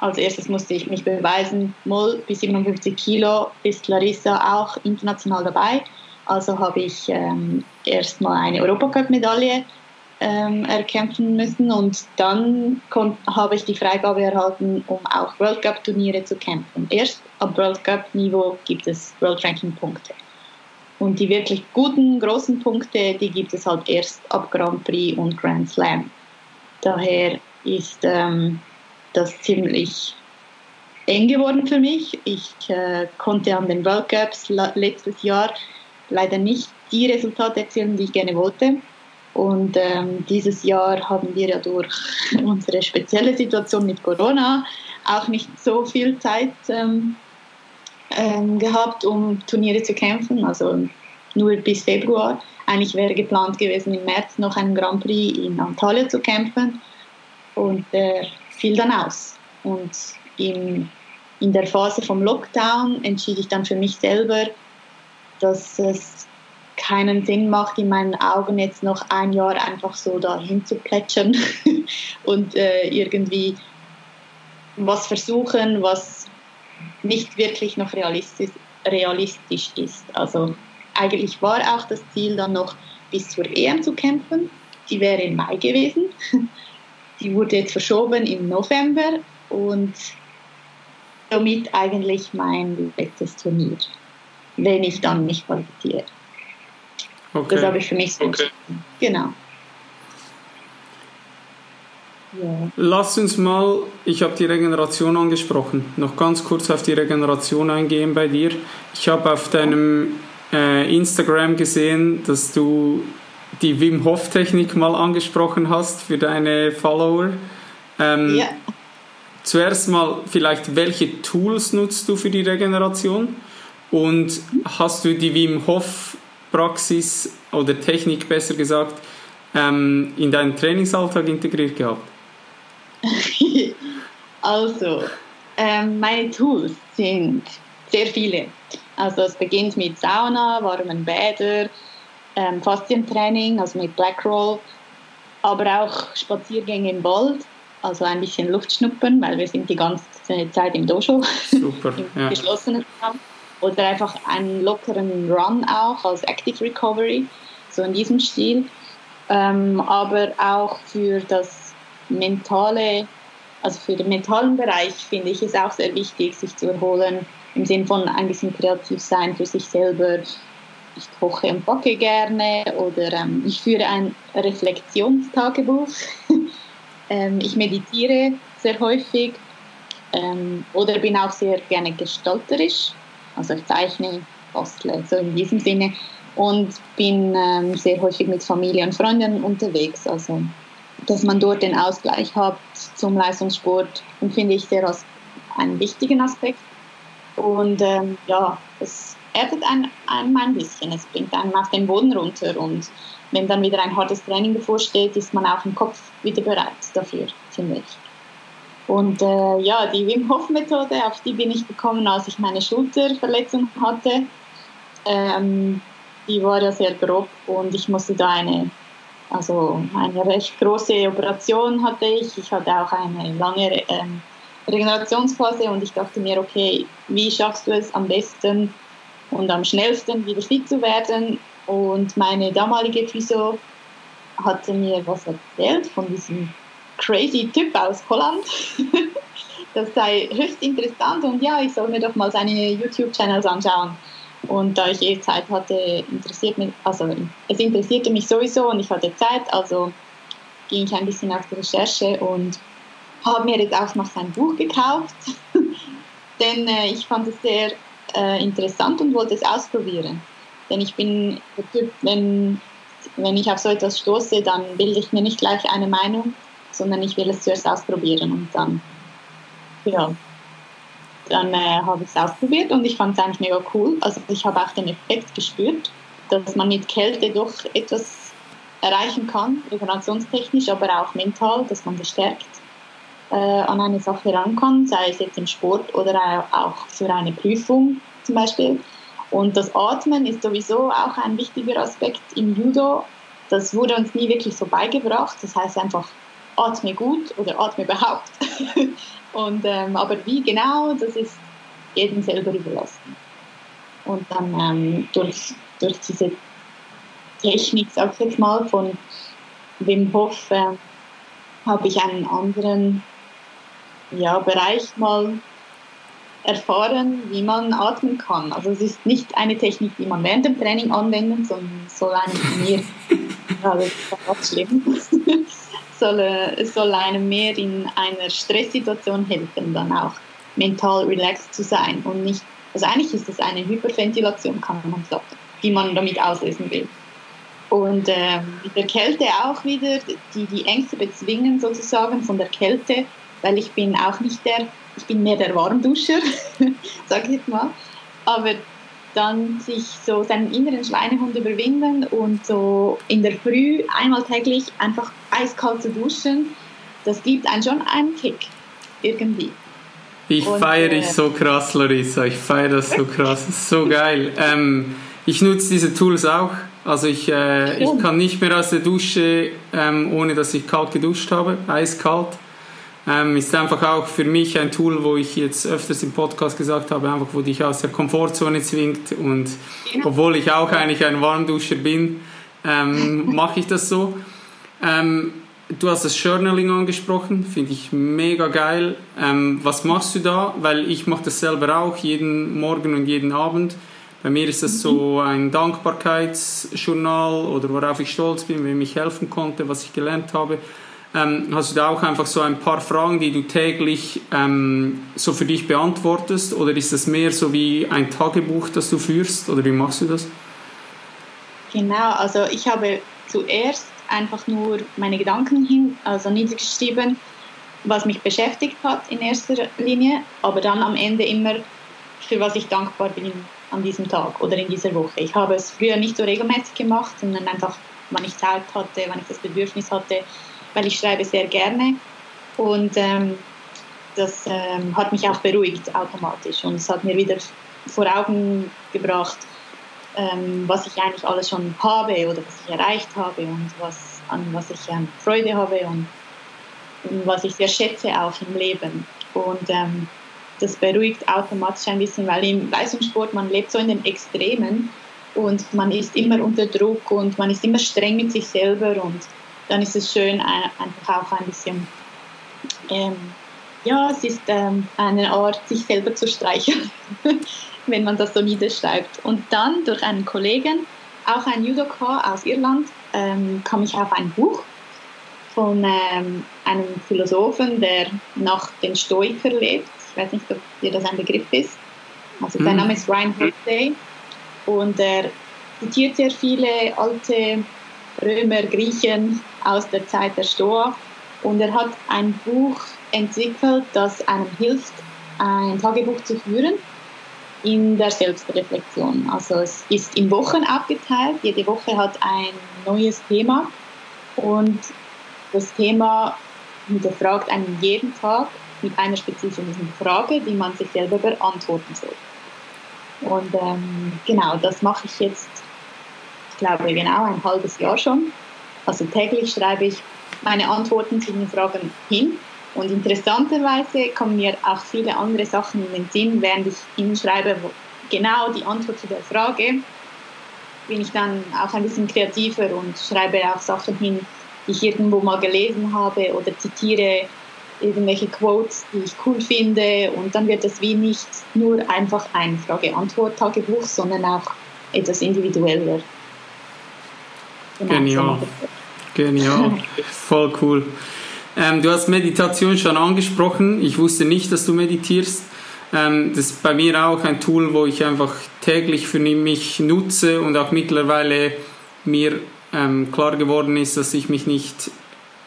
als erstes musste ich mich beweisen, Moll bis 57 Kilo ist Larissa auch international dabei. Also habe ich ähm, erstmal eine Europacup-Medaille ähm, erkämpfen müssen und dann habe ich die Freigabe erhalten, um auch World Cup Turniere zu kämpfen. Erst ab World Cup Niveau gibt es World Ranking Punkte. Und die wirklich guten, großen Punkte, die gibt es halt erst ab Grand Prix und Grand Slam. Daher ist ähm, das ziemlich eng geworden für mich. Ich äh, konnte an den World Cups letztes Jahr leider nicht die Resultate erzielen, die ich gerne wollte. Und ähm, dieses Jahr haben wir ja durch unsere spezielle Situation mit Corona auch nicht so viel Zeit ähm, ähm, gehabt, um Turniere zu kämpfen, also nur bis Februar. Eigentlich wäre geplant gewesen, im März noch einen Grand Prix in Antalya zu kämpfen und der fiel dann aus. Und im, in der Phase vom Lockdown entschied ich dann für mich selber, dass es keinen Sinn macht, in meinen Augen jetzt noch ein Jahr einfach so dahin zu plätschern und äh, irgendwie was versuchen, was nicht wirklich noch realistisch, realistisch ist. Also eigentlich war auch das Ziel dann noch bis zur EM zu kämpfen. Die wäre im Mai gewesen. Die wurde jetzt verschoben im November und somit eigentlich mein letztes Turnier, wenn ich dann mich qualifiziere. Okay. Das habe ich für mich so okay. Genau. Ja. Lass uns mal, ich habe die Regeneration angesprochen, noch ganz kurz auf die Regeneration eingehen bei dir. Ich habe auf deinem äh, Instagram gesehen, dass du die Wim Hof Technik mal angesprochen hast für deine Follower. Ähm, ja. Zuerst mal vielleicht, welche Tools nutzt du für die Regeneration? Und hast du die Wim Hof Praxis oder Technik besser gesagt ähm, in deinen Trainingsalltag integriert gehabt? also, ähm, meine Tools sind sehr viele. Also es beginnt mit Sauna, warmen Bäder, ähm, Faszientraining, also mit Black Roll, aber auch Spaziergänge im Wald, also ein bisschen Luft schnuppern, weil wir sind die ganze Zeit im Dojo, Super, im ja. geschlossenen Raum. Oder einfach einen lockeren Run auch als Active Recovery, so in diesem Stil. Ähm, aber auch für das mentale, also für den mentalen Bereich finde ich es auch sehr wichtig, sich zu erholen, im Sinn von ein bisschen kreativ sein für sich selber. Ich koche und backe gerne oder ähm, ich führe ein Reflexionstagebuch. ähm, ich meditiere sehr häufig ähm, oder bin auch sehr gerne gestalterisch. Also ich zeichne, bastle, so in diesem Sinne. Und bin ähm, sehr häufig mit Familie und Freunden unterwegs. Also dass man dort den Ausgleich hat zum Leistungssport, finde ich sehr als einen wichtigen Aspekt. Und ähm, ja, es erdet einem, einem ein bisschen, es bringt einen auf den Boden runter und wenn dann wieder ein hartes Training bevorsteht, ist man auch im Kopf wieder bereit dafür, finde ich. Und äh, ja, die Wim Hof Methode, auf die bin ich gekommen, als ich meine Schulterverletzung hatte. Ähm, die war ja sehr grob und ich musste da eine, also eine recht große Operation hatte ich. Ich hatte auch eine lange ähm, Regenerationsphase und ich dachte mir, okay, wie schaffst du es am besten und am schnellsten wieder fit zu werden? Und meine damalige Physio hatte mir was erzählt von diesem crazy Typ aus Holland. das sei höchst interessant und ja, ich soll mir doch mal seine YouTube-Channels anschauen. Und da ich eh Zeit hatte, interessiert mich, also es interessierte mich sowieso und ich hatte Zeit, also ging ich ein bisschen auf die Recherche und habe mir jetzt auch noch sein Buch gekauft, denn äh, ich fand es sehr äh, interessant und wollte es ausprobieren. Denn ich bin der Typ, wenn, wenn ich auf so etwas stoße, dann bilde ich mir nicht gleich eine Meinung, sondern ich will es zuerst ausprobieren und dann, ja, dann äh, habe ich es ausprobiert und ich fand es eigentlich mega cool. Also ich habe auch den Effekt gespürt, dass man mit Kälte doch etwas erreichen kann, regenerationstechnisch, aber auch mental, dass man gestärkt äh, an eine Sache rankommt, sei es jetzt im Sport oder auch für eine Prüfung zum Beispiel. Und das Atmen ist sowieso auch ein wichtiger Aspekt im Judo. Das wurde uns nie wirklich so beigebracht. Das heißt einfach, atme gut oder atme überhaupt. und, ähm, aber wie genau, das ist jedem selber überlassen. Und dann ähm, durch, durch diese Technik, sag ich jetzt mal, von Wim Hof äh, habe ich einen anderen ja, Bereich mal erfahren, wie man atmen kann. Also es ist nicht eine Technik, die man während dem Training anwendet, sondern soll einem ja, das ist schlimm, soll, es soll einem mehr in einer Stresssituation helfen, dann auch mental relaxed zu sein und nicht, also eigentlich ist es eine Hyperventilation, kann man sagen, die man damit auslösen will. Und ähm, mit der Kälte auch wieder, die die Ängste bezwingen sozusagen von der Kälte, weil ich bin auch nicht der ich bin mehr der Warmduscher, sage ich jetzt mal. Aber dann sich so seinen inneren Schweinehund überwinden und so in der Früh einmal täglich einfach eiskalt zu duschen, das gibt einen schon einen Kick irgendwie. Ich feiere dich äh, so krass, Larissa. Ich feiere das so krass. Das ist so geil. Ähm, ich nutze diese Tools auch. Also ich, äh, ich kann nicht mehr aus der Dusche, ähm, ohne dass ich kalt geduscht habe, eiskalt. Ähm, ist einfach auch für mich ein Tool, wo ich jetzt öfters im Podcast gesagt habe, einfach wo dich aus der Komfortzone zwingt und genau. obwohl ich auch eigentlich ein Warmduscher bin, ähm, mache ich das so. Ähm, du hast das Journaling angesprochen, finde ich mega geil. Ähm, was machst du da? Weil ich mache das selber auch, jeden Morgen und jeden Abend. Bei mir ist das so mhm. ein Dankbarkeitsjournal oder worauf ich stolz bin, wem ich helfen konnte, was ich gelernt habe. Ähm, hast du da auch einfach so ein paar Fragen, die du täglich ähm, so für dich beantwortest? Oder ist das mehr so wie ein Tagebuch, das du führst? Oder wie machst du das? Genau, also ich habe zuerst einfach nur meine Gedanken hin, also niedergeschrieben, was mich beschäftigt hat in erster Linie, aber dann am Ende immer, für was ich dankbar bin an diesem Tag oder in dieser Woche. Ich habe es früher nicht so regelmäßig gemacht, sondern einfach, wann ich Zeit hatte, wann ich das Bedürfnis hatte, weil ich schreibe sehr gerne und ähm, das ähm, hat mich auch beruhigt automatisch und es hat mir wieder vor Augen gebracht, ähm, was ich eigentlich alles schon habe oder was ich erreicht habe und was, an was ich ähm, Freude habe und, und, was ich sehr schätze auch im Leben. Und ähm, das beruhigt automatisch ein bisschen, weil im Leistungssport man lebt so in den Extremen und man ist immer unter Druck und man ist immer streng mit sich selber und dann ist es schön, einfach auch ein bisschen, ähm, ja, es ist ähm, eine Art, sich selber zu streicheln, wenn man das so niederschreibt. Und dann durch einen Kollegen, auch ein Judoka aus Irland, ähm, kam ich auf ein Buch von ähm, einem Philosophen, der nach den Stoiker lebt. Ich weiß nicht, ob dir das ein Begriff ist. Also sein mhm. Name ist Ryan Holiday und er zitiert sehr viele alte Römer, Griechen aus der Zeit der Stoa. Und er hat ein Buch entwickelt, das einem hilft, ein Tagebuch zu führen in der Selbstreflexion. Also es ist in Wochen aufgeteilt. Jede Woche hat ein neues Thema und das Thema hinterfragt einen jeden Tag mit einer spezifischen Frage, die man sich selber beantworten soll. Und ähm, genau, das mache ich jetzt glaube genau ein halbes Jahr schon. Also täglich schreibe ich meine Antworten zu den Fragen hin. Und interessanterweise kommen mir auch viele andere Sachen in den Sinn, während ich hinschreibe, genau die Antwort zu der Frage, bin ich dann auch ein bisschen kreativer und schreibe auch Sachen hin, die ich irgendwo mal gelesen habe oder zitiere irgendwelche Quotes, die ich cool finde. Und dann wird das wie nicht nur einfach ein Frage-Antwort-Tagebuch, sondern auch etwas individueller. Genau, Genial. Genial. Voll cool. Ähm, du hast Meditation schon angesprochen. Ich wusste nicht, dass du meditierst. Ähm, das ist bei mir auch ein Tool, wo ich einfach täglich für mich nutze und auch mittlerweile mir ähm, klar geworden ist, dass ich mich nicht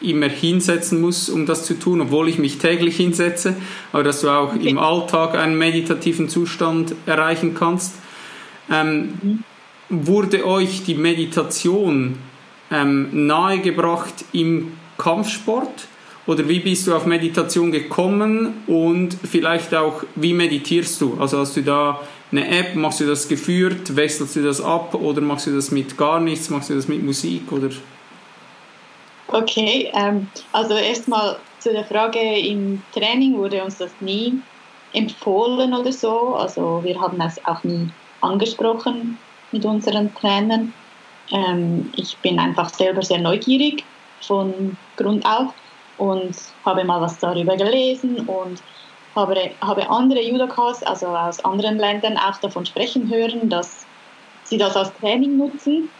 immer hinsetzen muss, um das zu tun, obwohl ich mich täglich hinsetze, aber dass du auch okay. im Alltag einen meditativen Zustand erreichen kannst. Ähm, mhm wurde euch die Meditation ähm, nahegebracht im Kampfsport? Oder wie bist du auf Meditation gekommen? Und vielleicht auch, wie meditierst du? Also hast du da eine App, machst du das geführt, wechselst du das ab? Oder machst du das mit gar nichts, machst du das mit Musik? Oder? Okay, ähm, also erstmal zu der Frage, im Training wurde uns das nie empfohlen oder so, also wir haben es auch nie angesprochen mit unseren Trainern. Ähm, ich bin einfach selber sehr neugierig von Grund auf und habe mal was darüber gelesen und habe, habe andere Judokas, also aus anderen Ländern, auch davon sprechen hören, dass sie das als Training nutzen.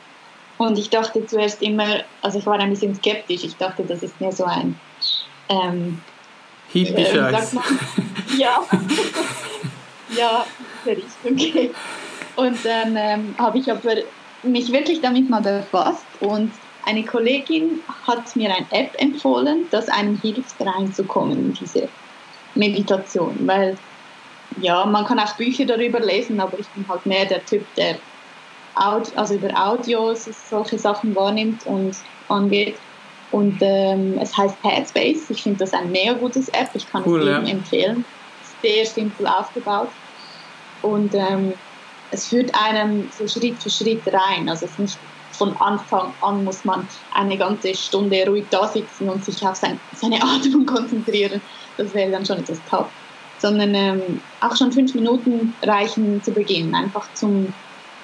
Und ich dachte zuerst immer, also ich war ein bisschen skeptisch, ich dachte, das ist mehr so ein ähm, Hippie-Scheiß. Äh, ja, ja, okay. Und dann ähm, habe ich aber mich wirklich damit mal befasst und eine Kollegin hat mir eine App empfohlen, das einem hilft, reinzukommen in diese Meditation, weil ja, man kann auch Bücher darüber lesen, aber ich bin halt mehr der Typ, der Audio, also über Audios solche Sachen wahrnimmt und angeht. Und ähm, es heißt Headspace. Ich finde das ein mega gutes App. Ich kann cool, es jedem ja. empfehlen. Sehr simpel aufgebaut. Und ähm, es führt einem so Schritt für Schritt rein. Also es ist nicht von Anfang an muss man eine ganze Stunde ruhig da sitzen und sich auf sein, seine Atmung konzentrieren. Das wäre dann schon etwas tough. Sondern ähm, auch schon fünf Minuten reichen zu Beginn, einfach zum,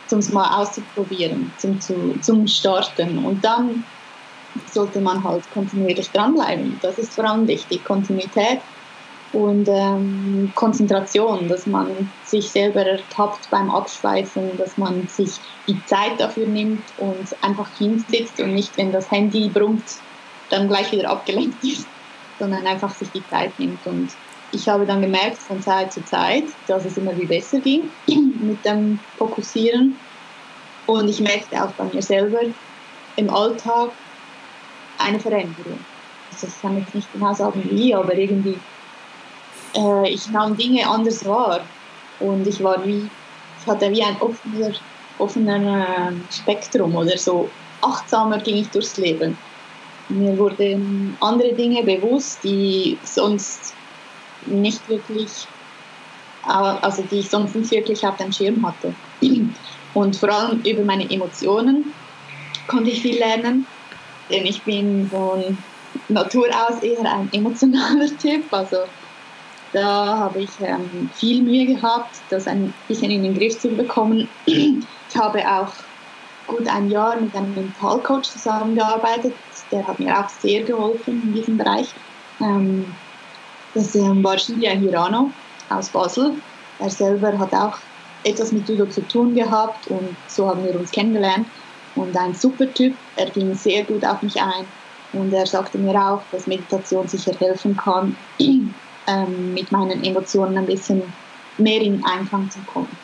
zum mal auszuprobieren, zum, zu, zum Starten. Und dann sollte man halt kontinuierlich dranbleiben. Das ist vor allem wichtig, Kontinuität und ähm, Konzentration, dass man sich selber ertappt beim Abschweifen, dass man sich die Zeit dafür nimmt und einfach hinsitzt und nicht, wenn das Handy brummt, dann gleich wieder abgelenkt ist, sondern einfach sich die Zeit nimmt. Und ich habe dann gemerkt von Zeit zu Zeit, dass es immer wie besser ging mit dem Fokussieren. Und ich merkte auch bei mir selber im Alltag eine Veränderung. Also ich kann jetzt nicht genau sagen wie, aber irgendwie äh, ich nahm Dinge anders wahr und ich war wie, ich hatte wie ein offener, offener äh, Spektrum oder so achtsamer ging ich durchs Leben. Mir wurden andere Dinge bewusst, die sonst nicht wirklich, also die ich sonst nicht wirklich auf dem Schirm hatte. Und vor allem über meine Emotionen konnte ich viel lernen, denn ich bin von Natur aus eher ein emotionaler Typ. Also da habe ich ähm, viel Mühe gehabt, das ein bisschen in den Griff zu bekommen. Ich habe auch gut ein Jahr mit einem Mentalcoach zusammengearbeitet. Der hat mir auch sehr geholfen in diesem Bereich. Ähm, das ähm, war Julia Hirano aus Basel. Er selber hat auch etwas mit Judo zu tun gehabt und so haben wir uns kennengelernt. Und ein super Typ, er ging sehr gut auf mich ein und er sagte mir auch, dass Meditation sicher helfen kann, ähm, mit meinen Emotionen ein bisschen mehr in Einklang zu kommen.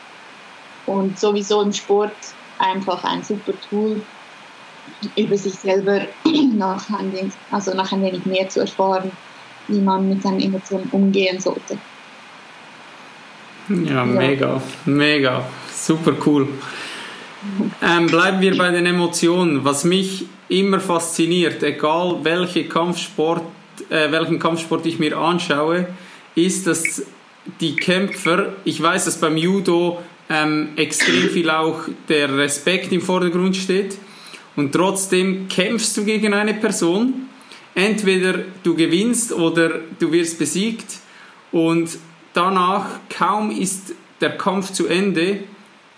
Und sowieso im Sport einfach ein super Tool, über sich selber nach ein, wenig, also nach ein wenig mehr zu erfahren, wie man mit seinen Emotionen umgehen sollte. Ja, ja. mega, mega, super cool. Ähm, bleiben wir bei den Emotionen. Was mich immer fasziniert, egal welche Kampfsport äh, welchen Kampfsport ich mir anschaue, ist, dass die Kämpfer, ich weiß, dass beim Judo ähm, extrem viel auch der Respekt im Vordergrund steht und trotzdem kämpfst du gegen eine Person. Entweder du gewinnst oder du wirst besiegt und danach, kaum ist der Kampf zu Ende,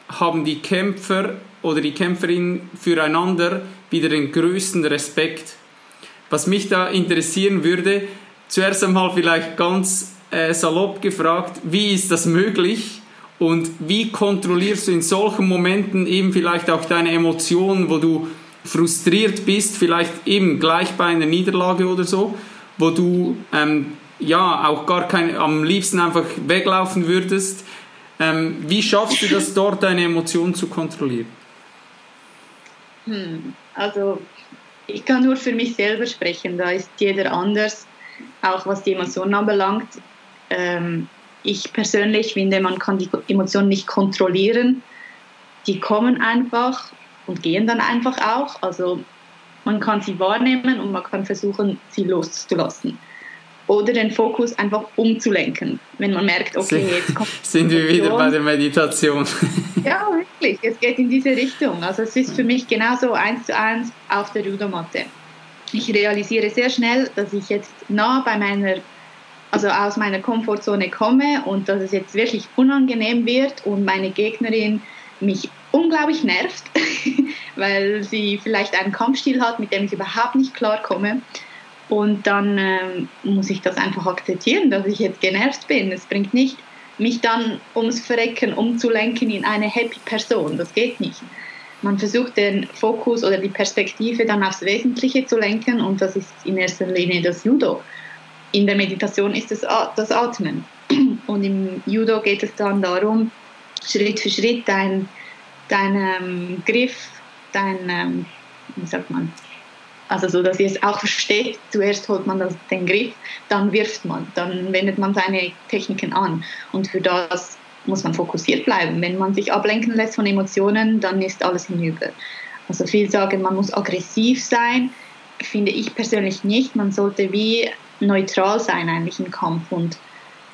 haben die Kämpfer oder die Kämpferin füreinander wieder den größten Respekt. Was mich da interessieren würde, zuerst einmal vielleicht ganz äh, salopp gefragt, wie ist das möglich? Und wie kontrollierst du in solchen Momenten eben vielleicht auch deine Emotionen, wo du frustriert bist, vielleicht eben gleich bei einer Niederlage oder so, wo du ähm, ja auch gar kein, am liebsten einfach weglaufen würdest. Ähm, wie schaffst du das dort, deine Emotionen zu kontrollieren? Hm, also ich kann nur für mich selber sprechen, da ist jeder anders, auch was die Emotionen anbelangt. Ähm, ich persönlich finde, man kann die Emotionen nicht kontrollieren. Die kommen einfach und gehen dann einfach auch. Also man kann sie wahrnehmen und man kann versuchen, sie loszulassen oder den Fokus einfach umzulenken. Wenn man merkt, okay, jetzt kommt. Sind wir wieder bei der Meditation? ja, wirklich. Es geht in diese Richtung. Also es ist für mich genauso eins zu eins auf der Judomatte. Ich realisiere sehr schnell, dass ich jetzt nah bei meiner, also aus meiner Komfortzone komme und dass es jetzt wirklich unangenehm wird und meine Gegnerin mich unglaublich nervt weil sie vielleicht einen Kampfstil hat, mit dem ich überhaupt nicht klarkomme. Und dann ähm, muss ich das einfach akzeptieren, dass ich jetzt genervt bin. Es bringt nicht, mich dann ums Verrecken umzulenken in eine happy Person. Das geht nicht. Man versucht den Fokus oder die Perspektive dann aufs Wesentliche zu lenken und das ist in erster Linie das Judo. In der Meditation ist es das Atmen. Und im Judo geht es dann darum, Schritt für Schritt dein, dein ähm, Griff, dein, ähm, wie sagt man, also so, dass ihr es auch versteht. Zuerst holt man das, den Griff, dann wirft man, dann wendet man seine Techniken an. Und für das muss man fokussiert bleiben. Wenn man sich ablenken lässt von Emotionen, dann ist alles hinüber. Also viel sagen, man muss aggressiv sein, finde ich persönlich nicht. Man sollte wie neutral sein eigentlich im Kampf und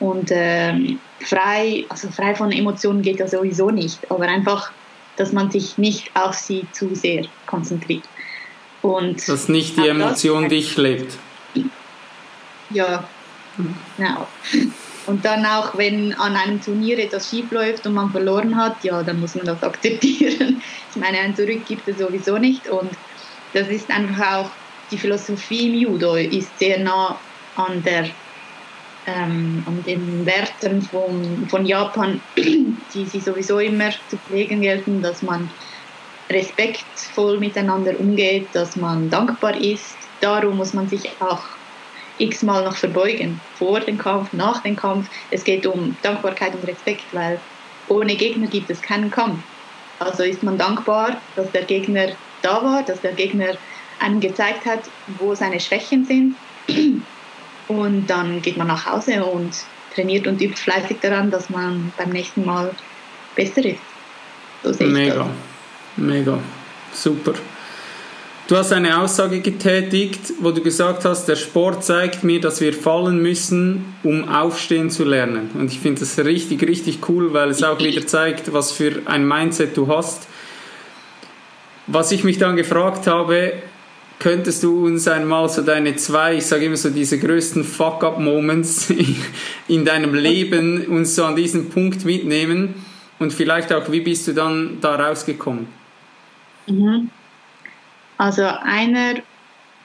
und ähm, frei, also frei von Emotionen geht ja sowieso nicht, aber einfach, dass man sich nicht auf sie zu sehr konzentriert. Und dass nicht die Emotion dich lebt. Ja, genau. Und dann auch, wenn an einem Turnier etwas schief läuft und man verloren hat, ja, dann muss man das akzeptieren. Ich meine, ein Zurück gibt es sowieso nicht. Und das ist einfach auch, die Philosophie im Judo ist sehr nah an der ähm, an den Werten von, von Japan, die sie sowieso immer zu pflegen gelten, dass man respektvoll miteinander umgeht, dass man dankbar ist. Darum muss man sich auch x-mal noch verbeugen, vor dem Kampf, nach dem Kampf. Es geht um Dankbarkeit und Respekt, weil ohne Gegner gibt es keinen Kampf. Also ist man dankbar, dass der Gegner da war, dass der Gegner einem gezeigt hat, wo seine Schwächen sind und dann geht man nach Hause und trainiert und übt fleißig daran, dass man beim nächsten Mal besser ist. So mega, mega, super. Du hast eine Aussage getätigt, wo du gesagt hast, der Sport zeigt mir, dass wir fallen müssen, um aufstehen zu lernen. Und ich finde das richtig, richtig cool, weil es auch wieder zeigt, was für ein Mindset du hast. Was ich mich dann gefragt habe, könntest du uns einmal so deine zwei, ich sage immer so diese größten Fuck-up-Moments in deinem Leben uns so an diesen Punkt mitnehmen und vielleicht auch, wie bist du dann da rausgekommen? Mhm. Also einer,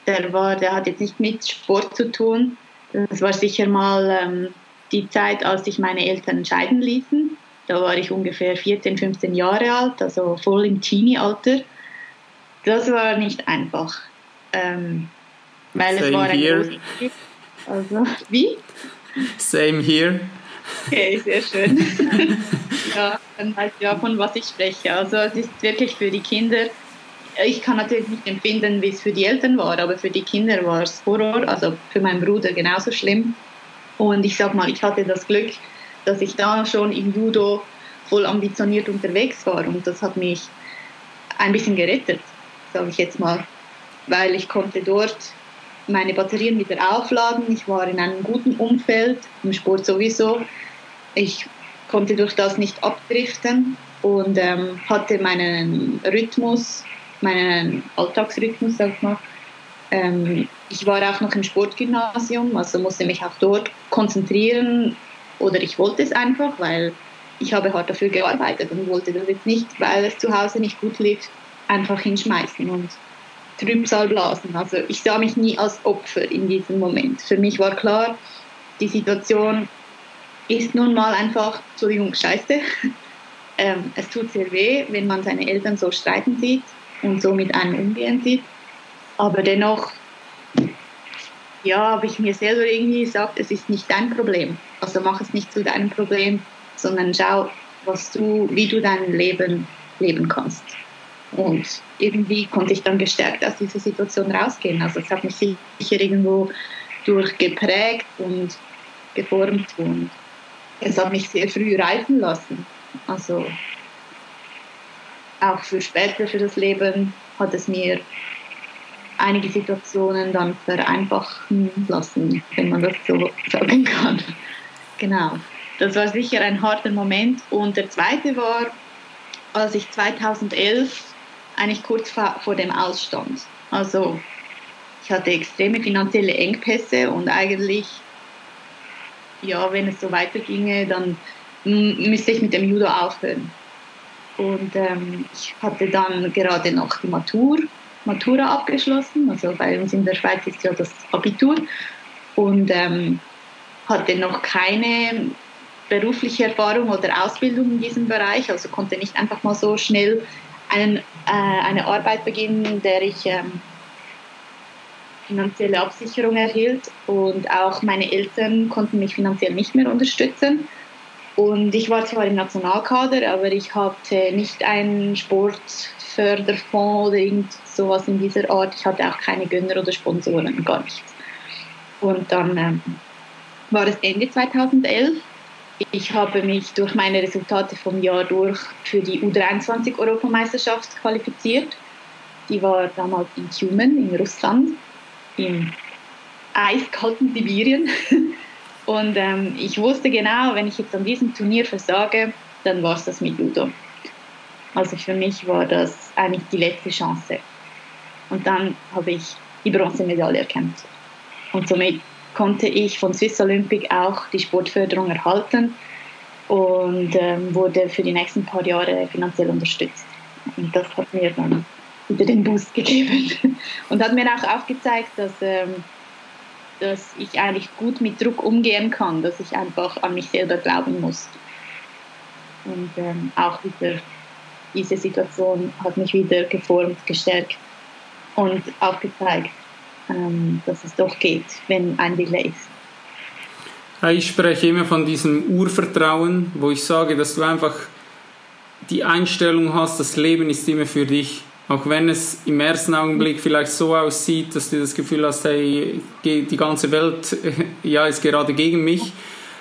der war, der hat jetzt nicht mit Sport zu tun. Das war sicher mal ähm, die Zeit, als sich meine Eltern scheiden ließen. Da war ich ungefähr 14, 15 Jahre alt, also voll im Teenie-Alter. Das war nicht einfach. Ähm, weil Same es war ein here. Also, wie? Same here. Okay, sehr schön. ja, dann weiß ja, von was ich spreche. Also es ist wirklich für die Kinder, ich kann natürlich nicht empfinden, wie es für die Eltern war, aber für die Kinder war es Horror, also für meinen Bruder genauso schlimm. Und ich sag mal, ich hatte das Glück, dass ich da schon im Judo voll ambitioniert unterwegs war und das hat mich ein bisschen gerettet, sage ich jetzt mal weil ich konnte dort meine Batterien wieder aufladen. Ich war in einem guten Umfeld, im Sport sowieso. Ich konnte durch das nicht abdriften und ähm, hatte meinen Rhythmus, meinen Alltagsrhythmus, sag ich mal. Ähm, ich war auch noch im Sportgymnasium, also musste mich auch dort konzentrieren oder ich wollte es einfach, weil ich habe hart dafür gearbeitet und wollte das jetzt nicht, weil es zu Hause nicht gut lief, einfach hinschmeißen und Trübsal blasen. Also ich sah mich nie als Opfer in diesem Moment. Für mich war klar, die Situation ist nun mal einfach, Entschuldigung, scheiße. Ähm, es tut sehr weh, wenn man seine Eltern so streiten sieht und so mit einem umgehen sieht. Aber dennoch, ja, habe ich mir selber irgendwie gesagt, es ist nicht dein Problem. Also mach es nicht zu deinem Problem, sondern schau, was du, wie du dein Leben leben kannst. Und irgendwie konnte ich dann gestärkt aus dieser Situation rausgehen. Also es hat mich sicher irgendwo durchgeprägt und geformt und es hat mich sehr früh reifen lassen. Also auch für später, für das Leben hat es mir einige Situationen dann vereinfachen lassen, wenn man das so sagen kann. Genau. Das war sicher ein harter Moment. Und der zweite war, als ich 2011 eigentlich kurz vor, vor dem Ausstand. Also ich hatte extreme finanzielle Engpässe und eigentlich, ja, wenn es so weiterginge, dann müsste ich mit dem Judo aufhören. Und ähm, ich hatte dann gerade noch die Matur, Matura abgeschlossen. Also bei uns in der Schweiz ist ja das Abitur. Und ähm, hatte noch keine berufliche Erfahrung oder Ausbildung in diesem Bereich, also konnte nicht einfach mal so schnell einen, äh, eine Arbeit beginnen, in der ich ähm, finanzielle Absicherung erhielt und auch meine Eltern konnten mich finanziell nicht mehr unterstützen. Und ich war zwar im Nationalkader, aber ich hatte nicht einen Sportförderfonds oder irgend sowas in dieser Art. Ich hatte auch keine Gönner oder Sponsoren, gar nichts. Und dann ähm, war es Ende 2011. Ich habe mich durch meine Resultate vom Jahr durch für die U23-Europameisterschaft qualifiziert. Die war damals in Tjumen in Russland, im eiskalten Sibirien. Und ähm, ich wusste genau, wenn ich jetzt an diesem Turnier versage, dann war es das mit Judo. Also für mich war das eigentlich die letzte Chance. Und dann habe ich die Bronzemedaille erkämpft. Und somit konnte ich von Swiss Olympic auch die Sportförderung erhalten und ähm, wurde für die nächsten paar Jahre finanziell unterstützt. Und das hat mir dann wieder den Boost gegeben und hat mir auch aufgezeigt, dass, ähm, dass ich eigentlich gut mit Druck umgehen kann, dass ich einfach an mich selber glauben muss. Und ähm, auch wieder diese Situation hat mich wieder geformt, gestärkt und aufgezeigt, dass es doch geht, wenn ein Wille ist. Ich spreche immer von diesem Urvertrauen, wo ich sage, dass du einfach die Einstellung hast, das Leben ist immer für dich. Auch wenn es im ersten Augenblick vielleicht so aussieht, dass du das Gefühl hast, hey, die ganze Welt ja, ist gerade gegen mich.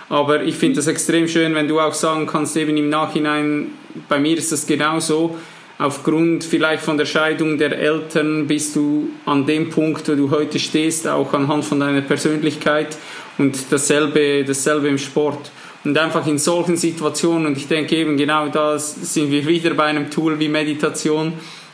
Aber ich finde es extrem schön, wenn du auch sagen kannst, eben im Nachhinein, bei mir ist das genauso, aufgrund vielleicht von der Scheidung der Eltern bist du an dem Punkt, wo du heute stehst, auch anhand von deiner Persönlichkeit und dasselbe, dasselbe im Sport. Und einfach in solchen Situationen, und ich denke eben genau da sind wir wieder bei einem Tool wie Meditation,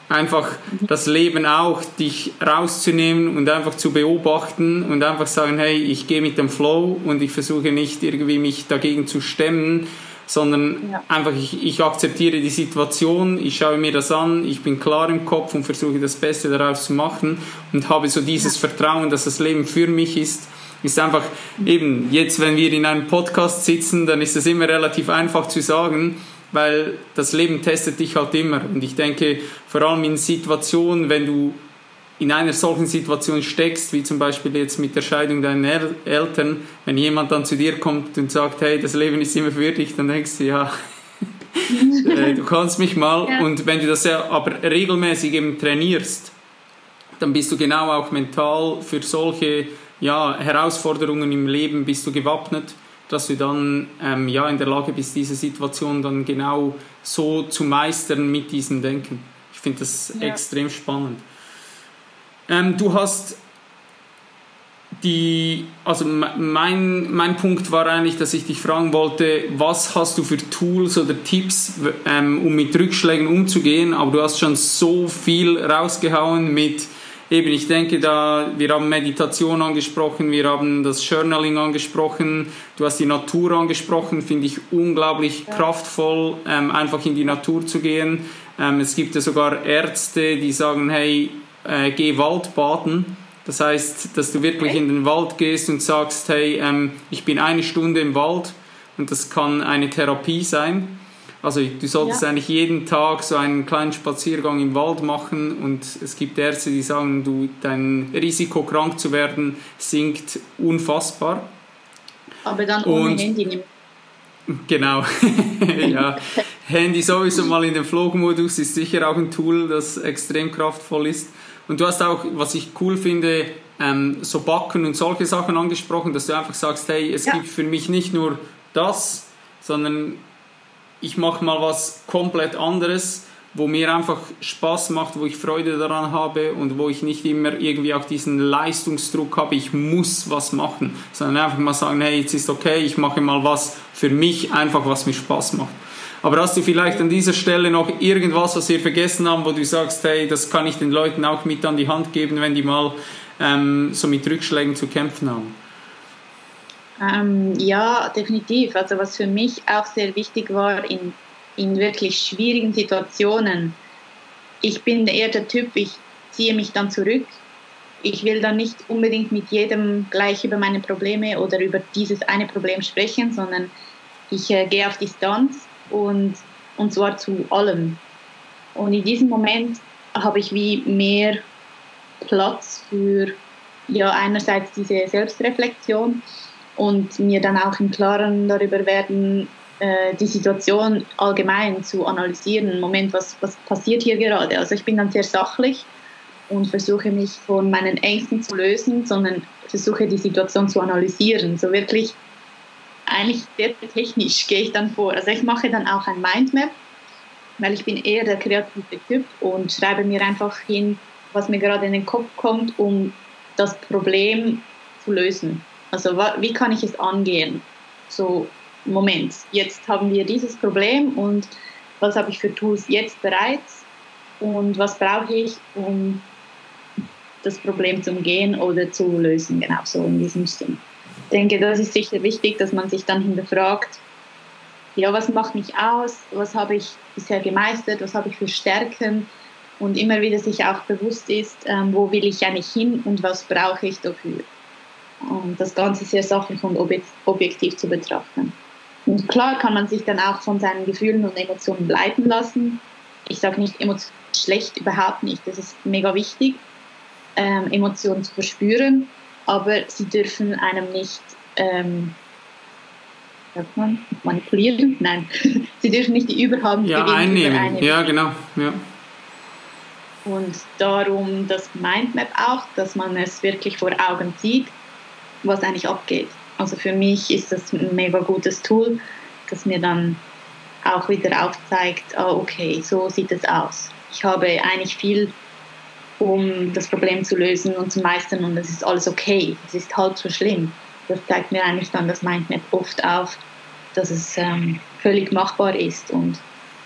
einfach das Leben auch, dich rauszunehmen und einfach zu beobachten und einfach sagen, hey, ich gehe mit dem Flow und ich versuche nicht irgendwie mich dagegen zu stemmen, sondern ja. einfach ich, ich akzeptiere die Situation, ich schaue mir das an, ich bin klar im Kopf und versuche das Beste daraus zu machen und habe so dieses ja. Vertrauen, dass das Leben für mich ist. Ist einfach eben jetzt, wenn wir in einem Podcast sitzen, dann ist es immer relativ einfach zu sagen, weil das Leben testet dich halt immer. Und ich denke, vor allem in Situationen, wenn du in einer solchen Situation steckst, wie zum Beispiel jetzt mit der Scheidung deiner Eltern, wenn jemand dann zu dir kommt und sagt, hey, das Leben ist immer für dich, dann denkst du, ja, äh, du kannst mich mal. Ja. Und wenn du das ja aber regelmäßig eben trainierst, dann bist du genau auch mental für solche ja, Herausforderungen im Leben bist du gewappnet, dass du dann ähm, ja, in der Lage bist, diese Situation dann genau so zu meistern mit diesem Denken. Ich finde das ja. extrem spannend. Ähm, du hast die, also mein, mein Punkt war eigentlich, dass ich dich fragen wollte, was hast du für Tools oder Tipps, ähm, um mit Rückschlägen umzugehen, aber du hast schon so viel rausgehauen mit, eben, ich denke da, wir haben Meditation angesprochen, wir haben das Journaling angesprochen, du hast die Natur angesprochen, finde ich unglaublich ja. kraftvoll, ähm, einfach in die Natur zu gehen. Ähm, es gibt ja sogar Ärzte, die sagen, hey, äh, geh Waldbaden. Das heißt, dass du wirklich in den Wald gehst und sagst, hey, ähm, ich bin eine Stunde im Wald und das kann eine Therapie sein. Also du solltest ja. eigentlich jeden Tag so einen kleinen Spaziergang im Wald machen und es gibt Ärzte, die sagen, du, dein Risiko krank zu werden sinkt unfassbar. Aber dann ohne und, Handy nehmen. Genau, ja. Handy sowieso mal in den Flugmodus ist sicher auch ein Tool, das extrem kraftvoll ist. Und du hast auch, was ich cool finde, ähm, so Backen und solche Sachen angesprochen, dass du einfach sagst, hey, es ja. gibt für mich nicht nur das, sondern ich mache mal was komplett anderes, wo mir einfach Spaß macht, wo ich Freude daran habe und wo ich nicht immer irgendwie auch diesen Leistungsdruck habe, ich muss was machen, sondern einfach mal sagen, hey, jetzt ist okay, ich mache mal was für mich, einfach was mir Spaß macht. Aber hast du vielleicht an dieser Stelle noch irgendwas, was wir vergessen haben, wo du sagst, hey, das kann ich den Leuten auch mit an die Hand geben, wenn die mal ähm, so mit Rückschlägen zu kämpfen haben? Ähm, ja, definitiv. Also was für mich auch sehr wichtig war in in wirklich schwierigen Situationen, ich bin eher der Typ, ich ziehe mich dann zurück. Ich will dann nicht unbedingt mit jedem gleich über meine Probleme oder über dieses eine Problem sprechen, sondern ich äh, gehe auf Distanz und, und zwar zu allem. Und in diesem Moment habe ich wie mehr Platz für ja einerseits diese Selbstreflexion und mir dann auch im Klaren darüber werden, äh, die Situation allgemein zu analysieren. Moment, was, was passiert hier gerade? Also ich bin dann sehr sachlich und versuche mich von meinen Ängsten zu lösen, sondern versuche die Situation zu analysieren. So wirklich eigentlich sehr technisch gehe ich dann vor. Also ich mache dann auch ein Mindmap, weil ich bin eher der kreative Typ und schreibe mir einfach hin, was mir gerade in den Kopf kommt, um das Problem zu lösen. Also wie kann ich es angehen? So, Moment, jetzt haben wir dieses Problem und was habe ich für Tools jetzt bereits und was brauche ich, um das Problem zu umgehen oder zu lösen, genau so in diesem Sinn. Ich denke, das ist sicher wichtig, dass man sich dann hinterfragt, ja, was macht mich aus, was habe ich bisher gemeistert, was habe ich für Stärken, und immer wieder sich auch bewusst ist, ähm, wo will ich eigentlich hin und was brauche ich dafür. Und das Ganze sehr sachlich und objektiv zu betrachten. Und klar kann man sich dann auch von seinen Gefühlen und Emotionen leiten lassen. Ich sage nicht Emotionen schlecht, überhaupt nicht. Das ist mega wichtig, ähm, Emotionen zu verspüren, aber sie dürfen einem nicht ähm, man, manipulieren. Nein, sie dürfen nicht die Überhand ja, einnehmen. Ja, genau. Ja. Und darum das Mindmap auch, dass man es wirklich vor Augen sieht, was eigentlich abgeht. Also für mich ist das ein mega gutes Tool, das mir dann auch wieder aufzeigt, ah, okay, so sieht es aus. Ich habe eigentlich viel, um das Problem zu lösen und zu meistern und es ist alles okay. Es ist halb so schlimm. Das zeigt mir eigentlich dann das Mindmap oft auf, dass es ähm, völlig machbar ist und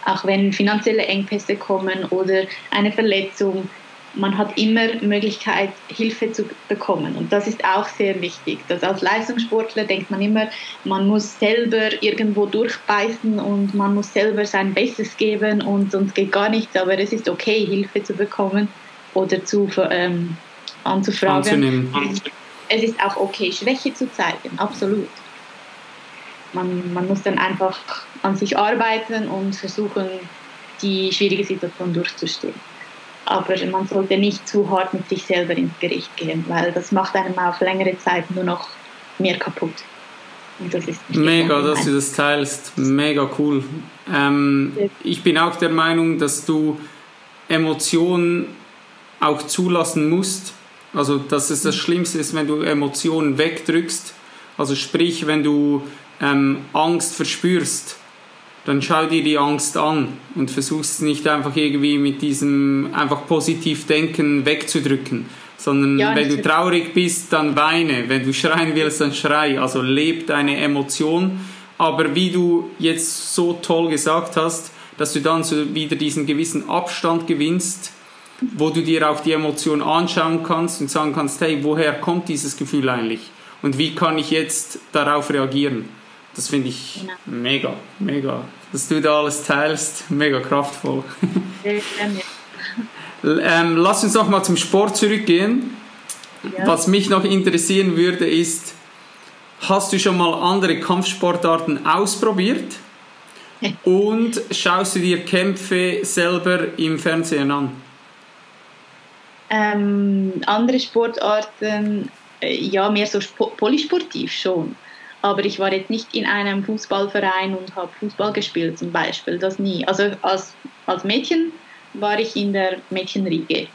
auch wenn finanzielle Engpässe kommen oder eine Verletzung, man hat immer Möglichkeit, Hilfe zu bekommen. Und das ist auch sehr wichtig. Dass als Leistungssportler denkt man immer, man muss selber irgendwo durchbeißen und man muss selber sein Bestes geben und sonst geht gar nichts. Aber es ist okay, Hilfe zu bekommen oder zu ähm, anzufragen. Anzunehmen. Es ist auch okay, Schwäche zu zeigen, absolut. Man, man muss dann einfach an sich arbeiten und versuchen, die schwierige Situation durchzustehen. Aber man sollte nicht zu hart mit sich selber ins Gericht gehen, weil das macht einem auf längere Zeit nur noch mehr kaputt. Das Mega, dass du das teilst. Mega cool. Ähm, ich bin auch der Meinung, dass du Emotionen auch zulassen musst. Also, dass es das Schlimmste ist, wenn du Emotionen wegdrückst. Also, sprich, wenn du ähm, Angst verspürst, dann schau dir die Angst an und versuchst nicht einfach irgendwie mit diesem einfach positiv denken wegzudrücken, sondern ja, wenn du traurig bist, dann weine, wenn du schreien willst, dann schrei, also leb deine Emotion, aber wie du jetzt so toll gesagt hast, dass du dann so wieder diesen gewissen Abstand gewinnst, wo du dir auch die Emotion anschauen kannst und sagen kannst, hey, woher kommt dieses Gefühl eigentlich und wie kann ich jetzt darauf reagieren? Das finde ich genau. mega, mega. Dass du da alles teilst, mega kraftvoll. ähm, lass uns noch mal zum Sport zurückgehen. Ja. Was mich noch interessieren würde, ist, hast du schon mal andere Kampfsportarten ausprobiert? Und schaust du dir Kämpfe selber im Fernsehen an? Ähm, andere Sportarten, äh, ja, mehr so polysportiv schon. Aber ich war jetzt nicht in einem Fußballverein und habe Fußball gespielt zum Beispiel, das nie. Also als, als Mädchen war ich in der Mädchenriege.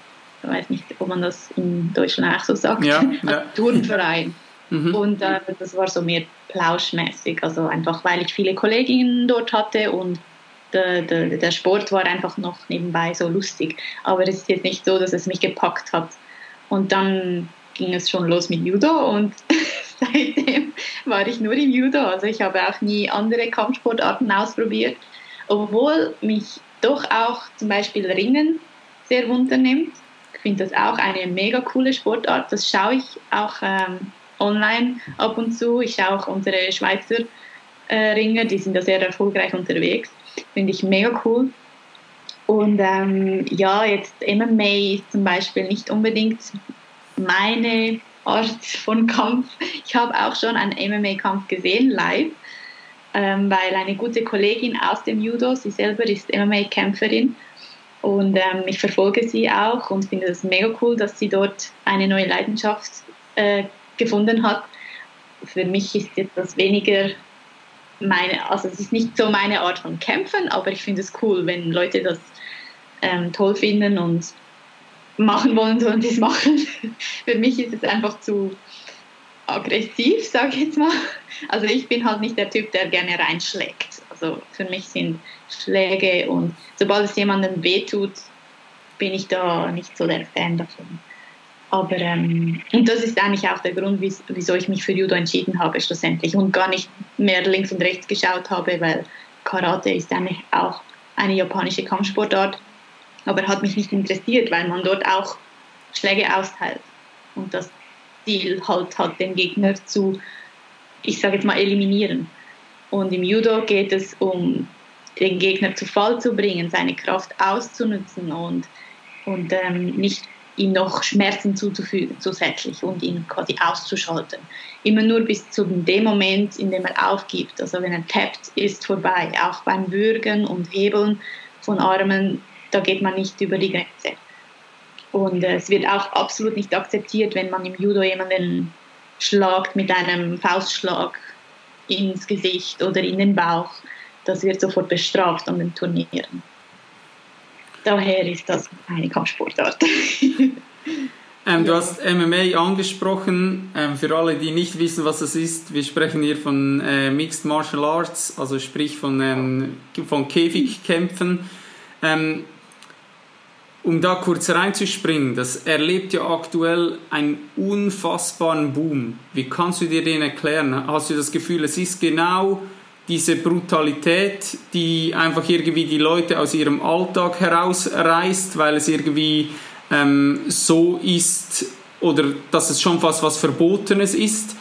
Ich weiß nicht, ob man das in Deutschland auch so sagt. Ja, ja. Turnverein. Mhm. Und äh, das war so mehr plauschmäßig, also einfach weil ich viele Kolleginnen dort hatte und der, der, der Sport war einfach noch nebenbei so lustig. Aber es ist jetzt nicht so, dass es mich gepackt hat. Und dann ging es schon los mit Judo und seitdem war ich nur im Judo. Also ich habe auch nie andere Kampfsportarten ausprobiert, obwohl mich doch auch zum Beispiel Ringen sehr wunternimmt. Ich finde das auch eine mega coole Sportart. Das schaue ich auch ähm, online ab und zu. Ich schaue auch unsere Schweizer äh, Ringer, die sind da sehr erfolgreich unterwegs. Finde ich mega cool. Und ähm, ja, jetzt MMA ist zum Beispiel nicht unbedingt meine Art von Kampf. Ich habe auch schon einen MMA-Kampf gesehen, live, ähm, weil eine gute Kollegin aus dem Judo, sie selber ist MMA-Kämpferin und ähm, ich verfolge sie auch und finde es mega cool, dass sie dort eine neue Leidenschaft äh, gefunden hat. Für mich ist jetzt das weniger meine, also es ist nicht so meine Art von Kämpfen, aber ich finde es cool, wenn Leute das ähm, toll finden und machen wollen, sollen sie es machen. Für mich ist es einfach zu aggressiv, sage ich jetzt mal. Also ich bin halt nicht der Typ, der gerne reinschlägt. Also für mich sind Schläge und sobald es jemandem wehtut, bin ich da nicht so der Fan davon. Aber ähm, und das ist eigentlich auch der Grund, wieso ich mich für Judo entschieden habe schlussendlich und gar nicht mehr links und rechts geschaut habe, weil Karate ist eigentlich auch eine japanische Kampfsportart aber hat mich nicht interessiert, weil man dort auch Schläge austeilt und das Ziel halt hat, den Gegner zu, ich sage jetzt mal, eliminieren. Und im Judo geht es um den Gegner zu Fall zu bringen, seine Kraft auszunutzen und, und ähm, nicht ihm noch Schmerzen zuzufügen zusätzlich und ihn quasi auszuschalten. Immer nur bis zu dem Moment, in dem er aufgibt. Also wenn er tappt, ist vorbei. Auch beim Würgen und Hebeln von Armen da geht man nicht über die Grenze. Und äh, es wird auch absolut nicht akzeptiert, wenn man im Judo jemanden schlagt mit einem Faustschlag ins Gesicht oder in den Bauch. Das wird sofort bestraft an den Turnieren. Daher ist das eine Kampfsportart. Ähm, du hast MMA angesprochen. Ähm, für alle, die nicht wissen, was das ist, wir sprechen hier von äh, Mixed Martial Arts, also sprich von, ähm, von Käfigkämpfen. Ähm, um da kurz reinzuspringen, das erlebt ja aktuell einen unfassbaren Boom. Wie kannst du dir den erklären? Hast du das Gefühl, es ist genau diese Brutalität, die einfach irgendwie die Leute aus ihrem Alltag herausreißt, weil es irgendwie ähm, so ist oder dass es schon fast was Verbotenes ist?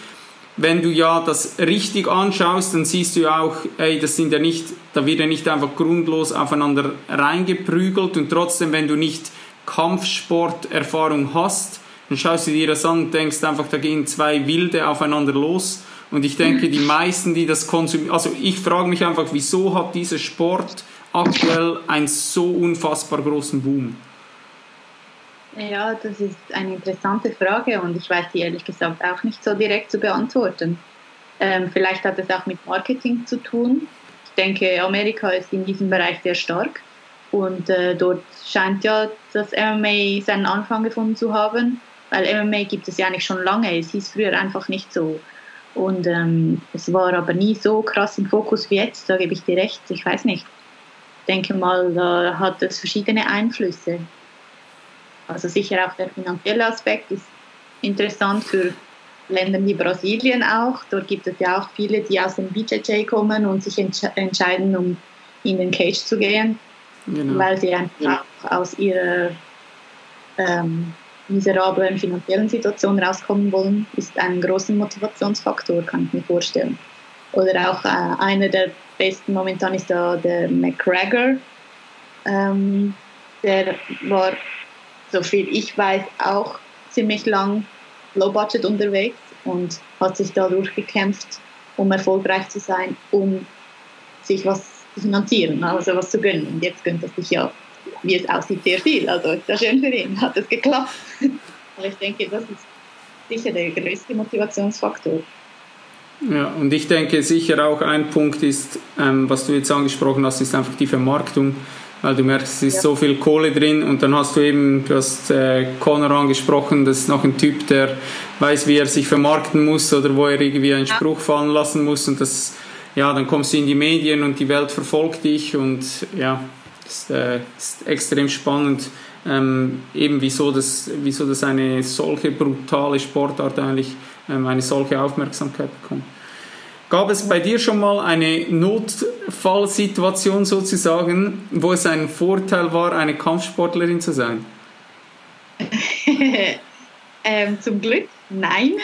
wenn du ja das richtig anschaust, dann siehst du ja auch, ey, das sind ja nicht, da wird ja nicht einfach grundlos aufeinander reingeprügelt und trotzdem, wenn du nicht Kampfsporterfahrung hast, dann schaust du dir das an und denkst einfach, da gehen zwei Wilde aufeinander los. Und ich denke, die meisten, die das konsumieren, also ich frage mich einfach, wieso hat dieser Sport aktuell einen so unfassbar großen Boom? Ja, das ist eine interessante Frage und ich weiß die ehrlich gesagt auch nicht so direkt zu beantworten. Ähm, vielleicht hat es auch mit Marketing zu tun. Ich denke, Amerika ist in diesem Bereich sehr stark und äh, dort scheint ja das MMA seinen Anfang gefunden zu haben, weil MMA gibt es ja eigentlich schon lange. Es hieß früher einfach nicht so. Und ähm, es war aber nie so krass im Fokus wie jetzt, da gebe ich dir recht. Ich weiß nicht. Ich denke mal, da hat es verschiedene Einflüsse. Also sicher auch der finanzielle Aspekt ist interessant für Länder wie Brasilien auch. Dort gibt es ja auch viele, die aus dem BJJ kommen und sich entsch entscheiden, um in den Cage zu gehen, genau. weil sie einfach ja. aus ihrer ähm, miserablen finanziellen Situation rauskommen wollen, ist ein großer Motivationsfaktor, kann ich mir vorstellen. Oder auch äh, einer der besten momentan ist da der McGregor. Ähm, der war soviel ich weiß, auch ziemlich lang low budget unterwegs und hat sich da durchgekämpft, um erfolgreich zu sein, um sich was zu finanzieren, also was zu gönnen. Und jetzt gönnt er sich ja, wie es aussieht, sehr viel. Also ist ja schön für ihn, hat es geklappt. Aber ich denke, das ist sicher der größte Motivationsfaktor. Ja, und ich denke sicher auch ein Punkt ist, ähm, was du jetzt angesprochen hast, ist einfach die Vermarktung weil du merkst, es ist ja. so viel Kohle drin und dann hast du eben, du hast äh, Conor angesprochen, das ist noch ein Typ, der weiß, wie er sich vermarkten muss oder wo er irgendwie einen Spruch fallen lassen muss und das, ja, dann kommst du in die Medien und die Welt verfolgt dich und ja, ist, äh, ist extrem spannend, ähm, eben wieso das, wieso das eine solche brutale Sportart eigentlich ähm, eine solche Aufmerksamkeit bekommt. Gab es bei dir schon mal eine Notfallsituation sozusagen, wo es ein Vorteil war, eine Kampfsportlerin zu sein? ähm, zum Glück nein.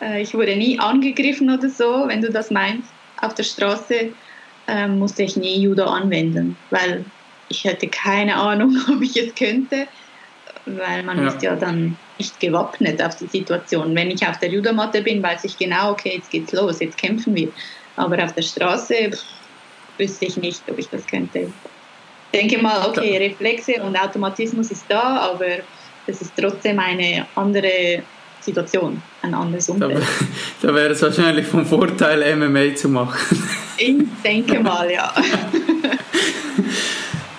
Äh, ich wurde nie angegriffen oder so, wenn du das meinst, auf der Straße. Äh, ähm, musste ich nie Judo anwenden, weil ich hätte keine Ahnung, ob ich es könnte, weil man ja. ist ja dann nicht gewappnet auf die Situation. Wenn ich auf der Judomatte bin, weiß ich genau, okay, jetzt geht's los, jetzt kämpfen wir. Aber auf der Straße pff, wüsste ich nicht, ob ich das könnte. Ich denke mal, okay, Reflexe und Automatismus ist da, aber es ist trotzdem eine andere Situation, ein anderes Umfeld. Da, da wäre es wahrscheinlich vom Vorteil, MMA zu machen. Ich denke mal, ja.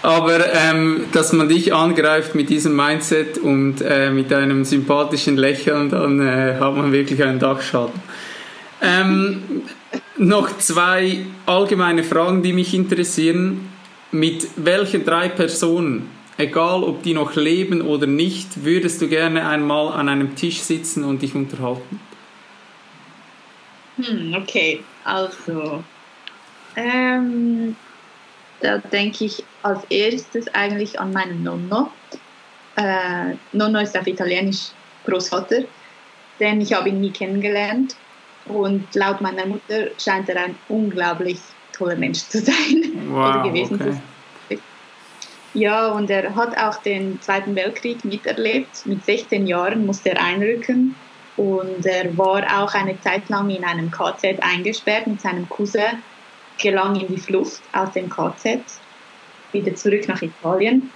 Aber ähm, dass man dich angreift mit diesem Mindset und äh, mit einem sympathischen Lächeln, dann äh, hat man wirklich einen Dachschaden. Ähm, noch zwei allgemeine Fragen, die mich interessieren. Mit welchen drei Personen, egal ob die noch leben oder nicht, würdest du gerne einmal an einem Tisch sitzen und dich unterhalten? Hm, okay, also ähm, da denke ich als erstes eigentlich an meinen Nonno. Äh, Nonno ist auf Italienisch Großvater, denn ich habe ihn nie kennengelernt und laut meiner Mutter scheint er ein unglaublich toller Mensch zu sein wow, oder gewesen okay. zu sein. Ja, und er hat auch den Zweiten Weltkrieg miterlebt. Mit 16 Jahren musste er einrücken und er war auch eine Zeit lang in einem KZ eingesperrt mit seinem Cousin gelang in die Flucht aus dem KZ, wieder zurück nach Italien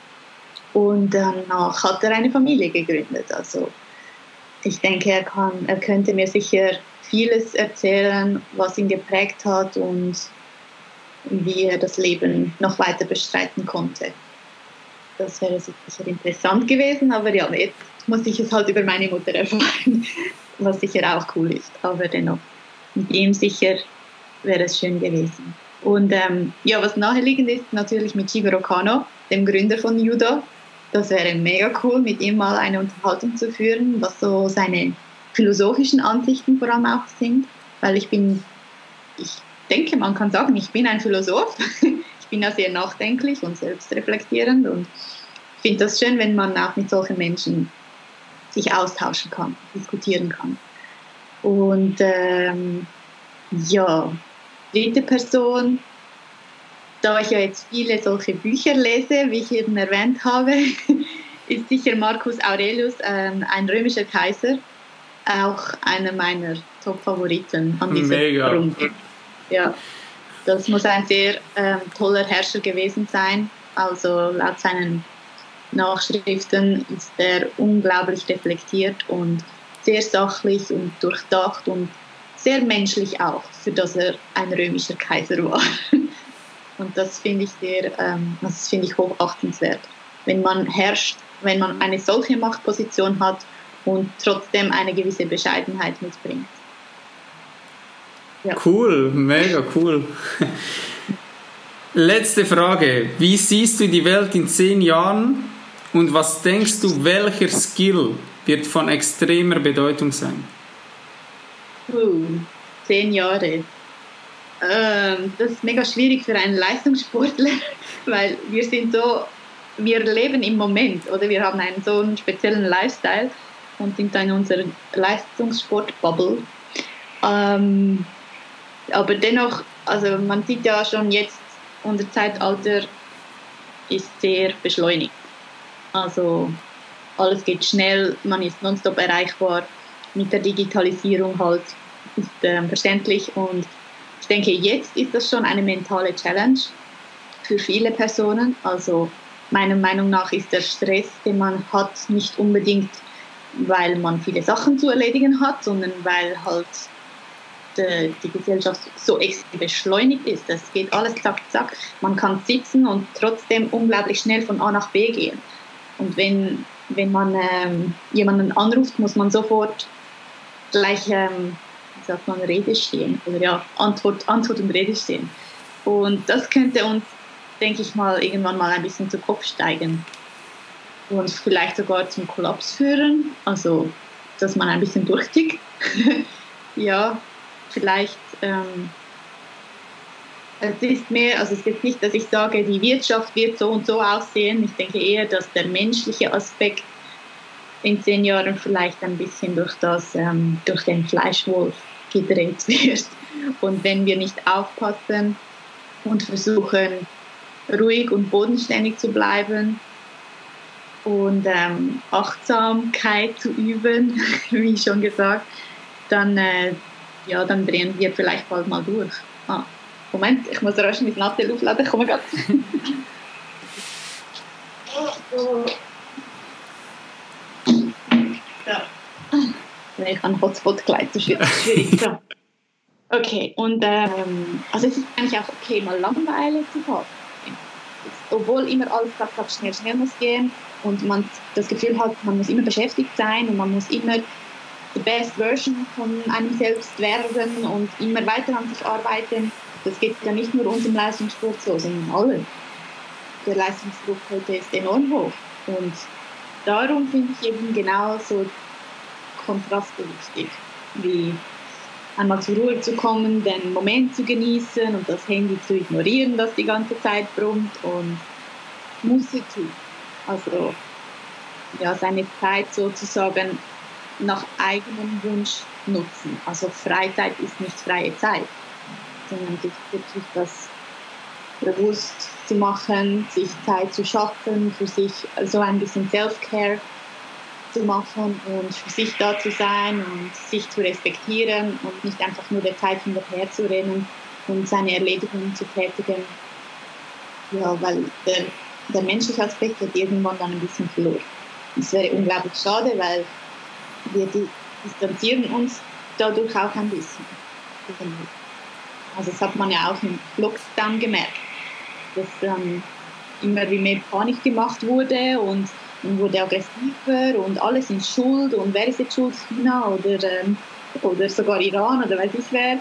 und danach hat er eine Familie gegründet. Also ich denke, er, kann, er könnte mir sicher vieles erzählen, was ihn geprägt hat und wie er das Leben noch weiter bestreiten konnte. Das wäre sicher interessant gewesen, aber ja, jetzt muss ich es halt über meine Mutter erfahren, was sicher auch cool ist. Aber dennoch, mit ihm sicher wäre es schön gewesen. Und ähm, ja, was naheliegend ist, natürlich mit Shigeru Kano, dem Gründer von Judo. Das wäre mega cool, mit ihm mal eine Unterhaltung zu führen, was so seine philosophischen Ansichten vor allem auch sind. Weil ich bin, ich denke, man kann sagen, ich bin ein Philosoph. ich bin ja sehr nachdenklich und selbstreflektierend und ich finde das schön, wenn man auch mit solchen Menschen sich austauschen kann, diskutieren kann. Und ähm, ja, dritte Person, da ich ja jetzt viele solche Bücher lese, wie ich eben erwähnt habe, ist sicher Marcus Aurelius ähm, ein römischer Kaiser, auch einer meiner Top-Favoriten an diesem Mega. Runde. Ja, das muss ein sehr ähm, toller Herrscher gewesen sein. Also laut seinen Nachschriften ist er unglaublich reflektiert und sehr sachlich und durchdacht und sehr menschlich auch, für das er ein römischer Kaiser war. Und das finde ich sehr, ähm, das finde ich hochachtenswert. Wenn man herrscht, wenn man eine solche Machtposition hat und trotzdem eine gewisse Bescheidenheit mitbringt. Ja. Cool, mega cool. Letzte Frage. Wie siehst du die Welt in zehn Jahren und was denkst du, welcher Skill wird von extremer Bedeutung sein? Uh, zehn Jahre. Ähm, das ist mega schwierig für einen Leistungssportler, weil wir sind so, wir leben im Moment oder wir haben einen so einen speziellen Lifestyle und sind in unserer Leistungssport-Bubble. Ähm, aber dennoch, also man sieht ja schon jetzt, unser Zeitalter ist sehr beschleunigt. Also alles geht schnell, man ist nonstop erreichbar mit der Digitalisierung halt ist äh, verständlich und ich denke, jetzt ist das schon eine mentale Challenge für viele Personen. Also meiner Meinung nach ist der Stress, den man hat, nicht unbedingt, weil man viele Sachen zu erledigen hat, sondern weil halt die, die Gesellschaft so extrem beschleunigt ist. Es geht alles zack, zack. Man kann sitzen und trotzdem unglaublich schnell von A nach B gehen. Und wenn, wenn man ähm, jemanden anruft, muss man sofort gleich, ähm, wie sagt man, Rede stehen. Oder ja, Antwort, Antwort und Rede stehen. Und das könnte uns, denke ich mal, irgendwann mal ein bisschen zu Kopf steigen. Und vielleicht sogar zum Kollaps führen. Also, dass man ein bisschen durchtickt. ja, vielleicht. Ähm, es ist mehr, also es ist nicht, dass ich sage, die Wirtschaft wird so und so aussehen. Ich denke eher, dass der menschliche Aspekt in zehn Jahren vielleicht ein bisschen durch, das, ähm, durch den Fleischwolf gedreht wird. Und wenn wir nicht aufpassen und versuchen ruhig und bodenständig zu bleiben und ähm, Achtsamkeit zu üben, wie schon gesagt, dann, äh, ja, dann drehen wir vielleicht bald mal durch. Ah, Moment, ich muss rasch mein Nattel aufladen, ich komme gerade. ja. Ich habe einen Hotspot geleitet, das ist schwierig. So. Okay, und ähm, also es ist eigentlich auch okay, mal Langeweile zu haben. Obwohl immer alles gerade schnell, schnell muss gehen und man das Gefühl hat, man muss immer beschäftigt sein und man muss immer die best Version von einem selbst werden und immer weiter an sich arbeiten. Das geht ja nicht nur uns im Leistungssport so, sondern allen. Der Leistungsdruck heute ist enorm hoch und darum finde ich eben genau so Kontraste wichtig, wie einmal zur Ruhe zu kommen, den Moment zu genießen und das Handy zu ignorieren, das die ganze Zeit brummt und Muße tun. Also ja, seine Zeit sozusagen nach eigenem Wunsch nutzen. Also Freizeit ist nicht freie Zeit, sondern sich wirklich das bewusst zu machen, sich Zeit zu schaffen, für sich so ein bisschen Self-Care zu machen und für sich da zu sein und sich zu respektieren und nicht einfach nur der Zeit hinterher zu rennen und seine Erledigungen zu tätigen. Ja, weil der, der menschliche Aspekt wird irgendwann dann ein bisschen verloren. Das wäre unglaublich schade, weil wir distanzieren uns dadurch auch ein bisschen. Also das hat man ja auch im Lockdown gemerkt, dass ähm, immer mehr Panik gemacht wurde und man wurde aggressiver und alle sind schuld und wer ist jetzt schuld, China oder, ähm, oder sogar Iran oder weiß ich wer.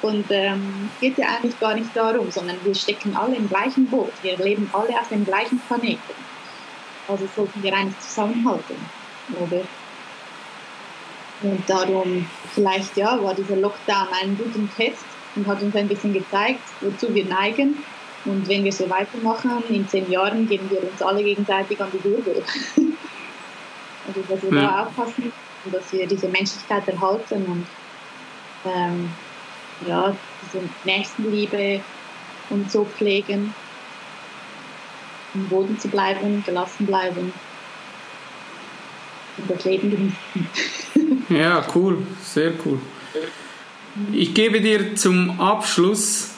Und ähm, es geht ja eigentlich gar nicht darum, sondern wir stecken alle im gleichen Boot. Wir leben alle auf dem gleichen Planeten. Also sollten wir eigentlich zusammenhalten, oder? Und darum, vielleicht ja, war dieser Lockdown ein guter Test und hat uns ein bisschen gezeigt, wozu wir neigen. Und wenn wir so weitermachen, in zehn Jahren geben wir uns alle gegenseitig an die Gurgel. also, dass wir ja. da aufpassen und dass wir diese Menschlichkeit erhalten und ähm, ja, diese Nächstenliebe und so pflegen am Boden zu bleiben, gelassen bleiben und das Leben genießen. ja, cool, sehr cool. Ich gebe dir zum Abschluss,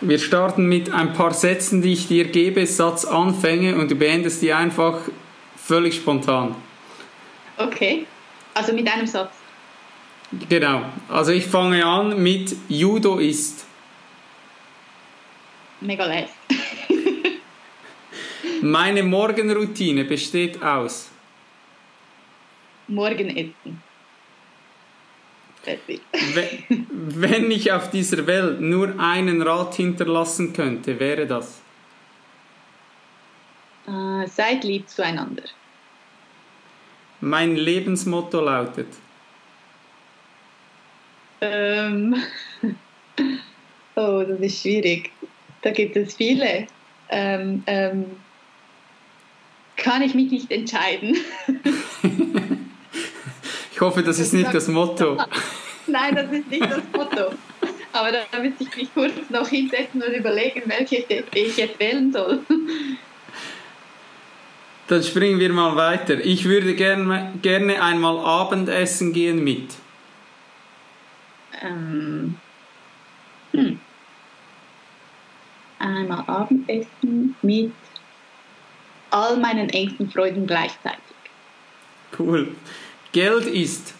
wir starten mit ein paar Sätzen, die ich dir gebe, Satzanfänge und du beendest die einfach völlig spontan. Okay, also mit einem Satz. Genau, also ich fange an mit Judo ist. Mega leicht. Meine Morgenroutine besteht aus Morgenessen. Wenn ich auf dieser Welt nur einen Rat hinterlassen könnte, wäre das? Äh, seid lieb zueinander. Mein Lebensmotto lautet. Ähm, oh, das ist schwierig. Da gibt es viele. Ähm, ähm, kann ich mich nicht entscheiden. ich hoffe, das ist nicht das Motto. Nein, das ist nicht das Motto. Aber da müsste ich mich kurz noch hinsetzen und überlegen, welche ich jetzt wählen soll. Dann springen wir mal weiter. Ich würde gerne, gerne einmal Abendessen gehen mit. Ähm, hm. Einmal Abendessen mit all meinen engsten Freuden gleichzeitig. Cool. Geld ist.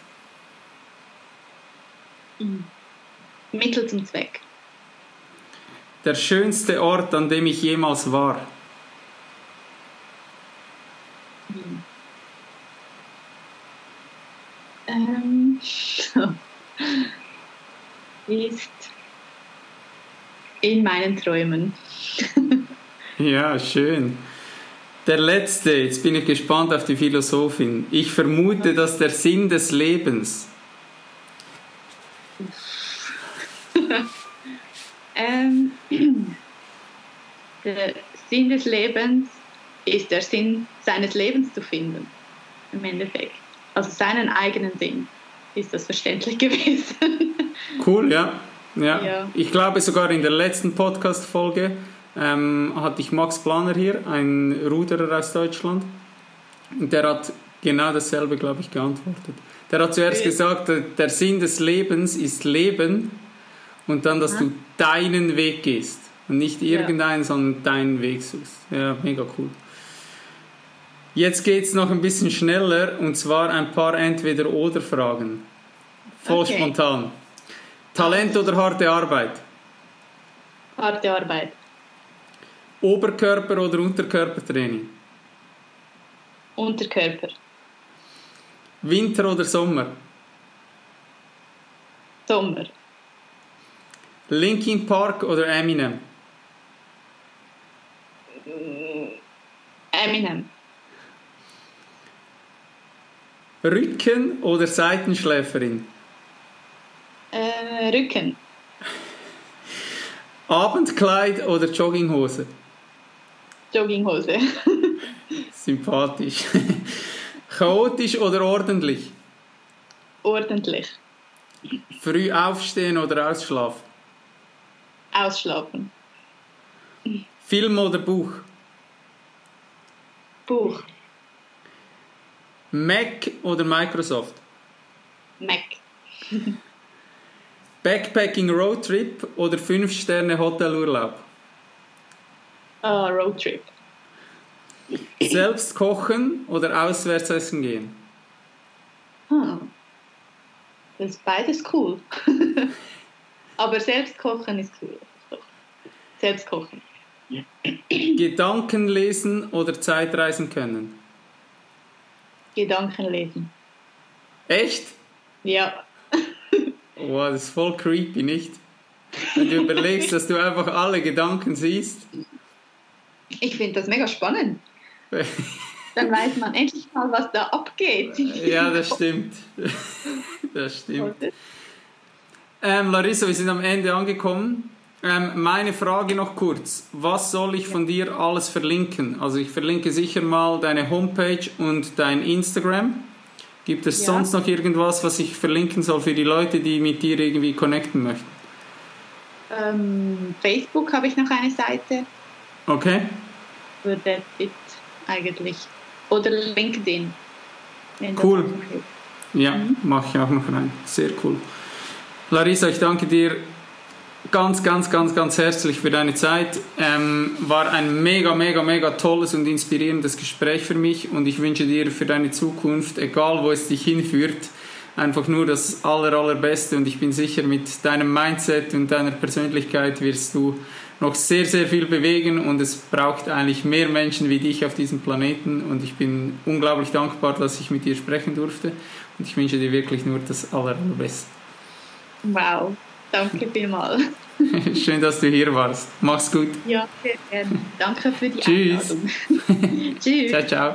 Mittel zum Zweck. Der schönste Ort, an dem ich jemals war. Hm. Ähm, ist in meinen Träumen. ja, schön. Der letzte, jetzt bin ich gespannt auf die Philosophin. Ich vermute, dass der Sinn des Lebens. ähm, der Sinn des Lebens ist der Sinn seines Lebens zu finden, im Endeffekt. Also seinen eigenen Sinn. Ist das verständlich gewesen? cool, ja. Ja. Ja. Ich glaube sogar in der letzten Podcast-Folge ähm, hatte ich Max Planer hier, ein Ruderer aus Deutschland. Und der hat genau dasselbe, glaube ich, geantwortet. Der hat zuerst gesagt, der- der Sinn des Lebens ist Leben und dann, dass du deinen Weg gehst. Und nicht irgendeinen, sondern deinen Weg suchst. Ja, mega cool. Jetzt geht es noch ein bisschen schneller und zwar ein paar Entweder-Oder-Fragen. Voll Okay. spontan. Talent oder harte Arbeit? Harte Arbeit. Oberkörper- oder Unterkörpertraining? Unterkörper. Winter oder Sommer? Sommer. Linkin Park oder Eminem? Eminem. Rücken- oder Seitenschläferin? Äh, Rücken. Abendkleid oder Jogginghose? Jogginghose. Sympathisch. Chaotisch oder ordentlich? Ordentlich. Früh aufstehen oder ausschlafen? Ausschlafen. Film oder Buch? Buch. Mac oder Microsoft? Mac. Backpacking Roadtrip oder 5-Sterne Hotelurlaub? Ah, Roadtrip. Selbst kochen oder auswärts essen gehen? Hm. Das ist beides cool. Aber selbst kochen ist cool. Selbst kochen. Gedanken lesen oder Zeitreisen können? Gedanken lesen. Echt? Ja. Wow, das ist voll creepy, nicht? Wenn du überlegst, dass du einfach alle Gedanken siehst. Ich finde das mega spannend. Dann weiß man endlich mal, was da abgeht. ja, das stimmt. Das stimmt. Ähm, Larissa, wir sind am Ende angekommen. Ähm, meine Frage noch kurz. Was soll ich von dir alles verlinken? Also ich verlinke sicher mal deine Homepage und dein Instagram. Gibt es Ja. sonst noch irgendwas, was ich verlinken soll für die Leute, die mit dir irgendwie connecten möchten? Ähm, Facebook habe ich noch eine Seite. Okay? Für That's It eigentlich. Oder LinkedIn. Cool. Ja, Mhm. mache ich auch noch rein. Sehr cool. Larissa, ich danke dir ganz, ganz, ganz, ganz herzlich für deine Zeit. Ähm, war ein mega, mega, mega tolles und inspirierendes Gespräch für mich und ich wünsche dir für deine Zukunft, egal wo es dich hinführt, einfach nur das aller, allerbeste und ich bin sicher, mit deinem Mindset und deiner Persönlichkeit wirst du noch sehr, sehr viel bewegen und es braucht eigentlich mehr Menschen wie dich auf diesem Planeten und ich bin unglaublich dankbar, dass ich mit dir sprechen durfte und ich wünsche dir wirklich nur das aller, allerbeste. Wow. Danke vielmals. Schön, dass du hier warst. Mach's gut. Ja, sehr gerne. Danke für die Tschüss. Einladung. Tschüss. Ciao, ciao.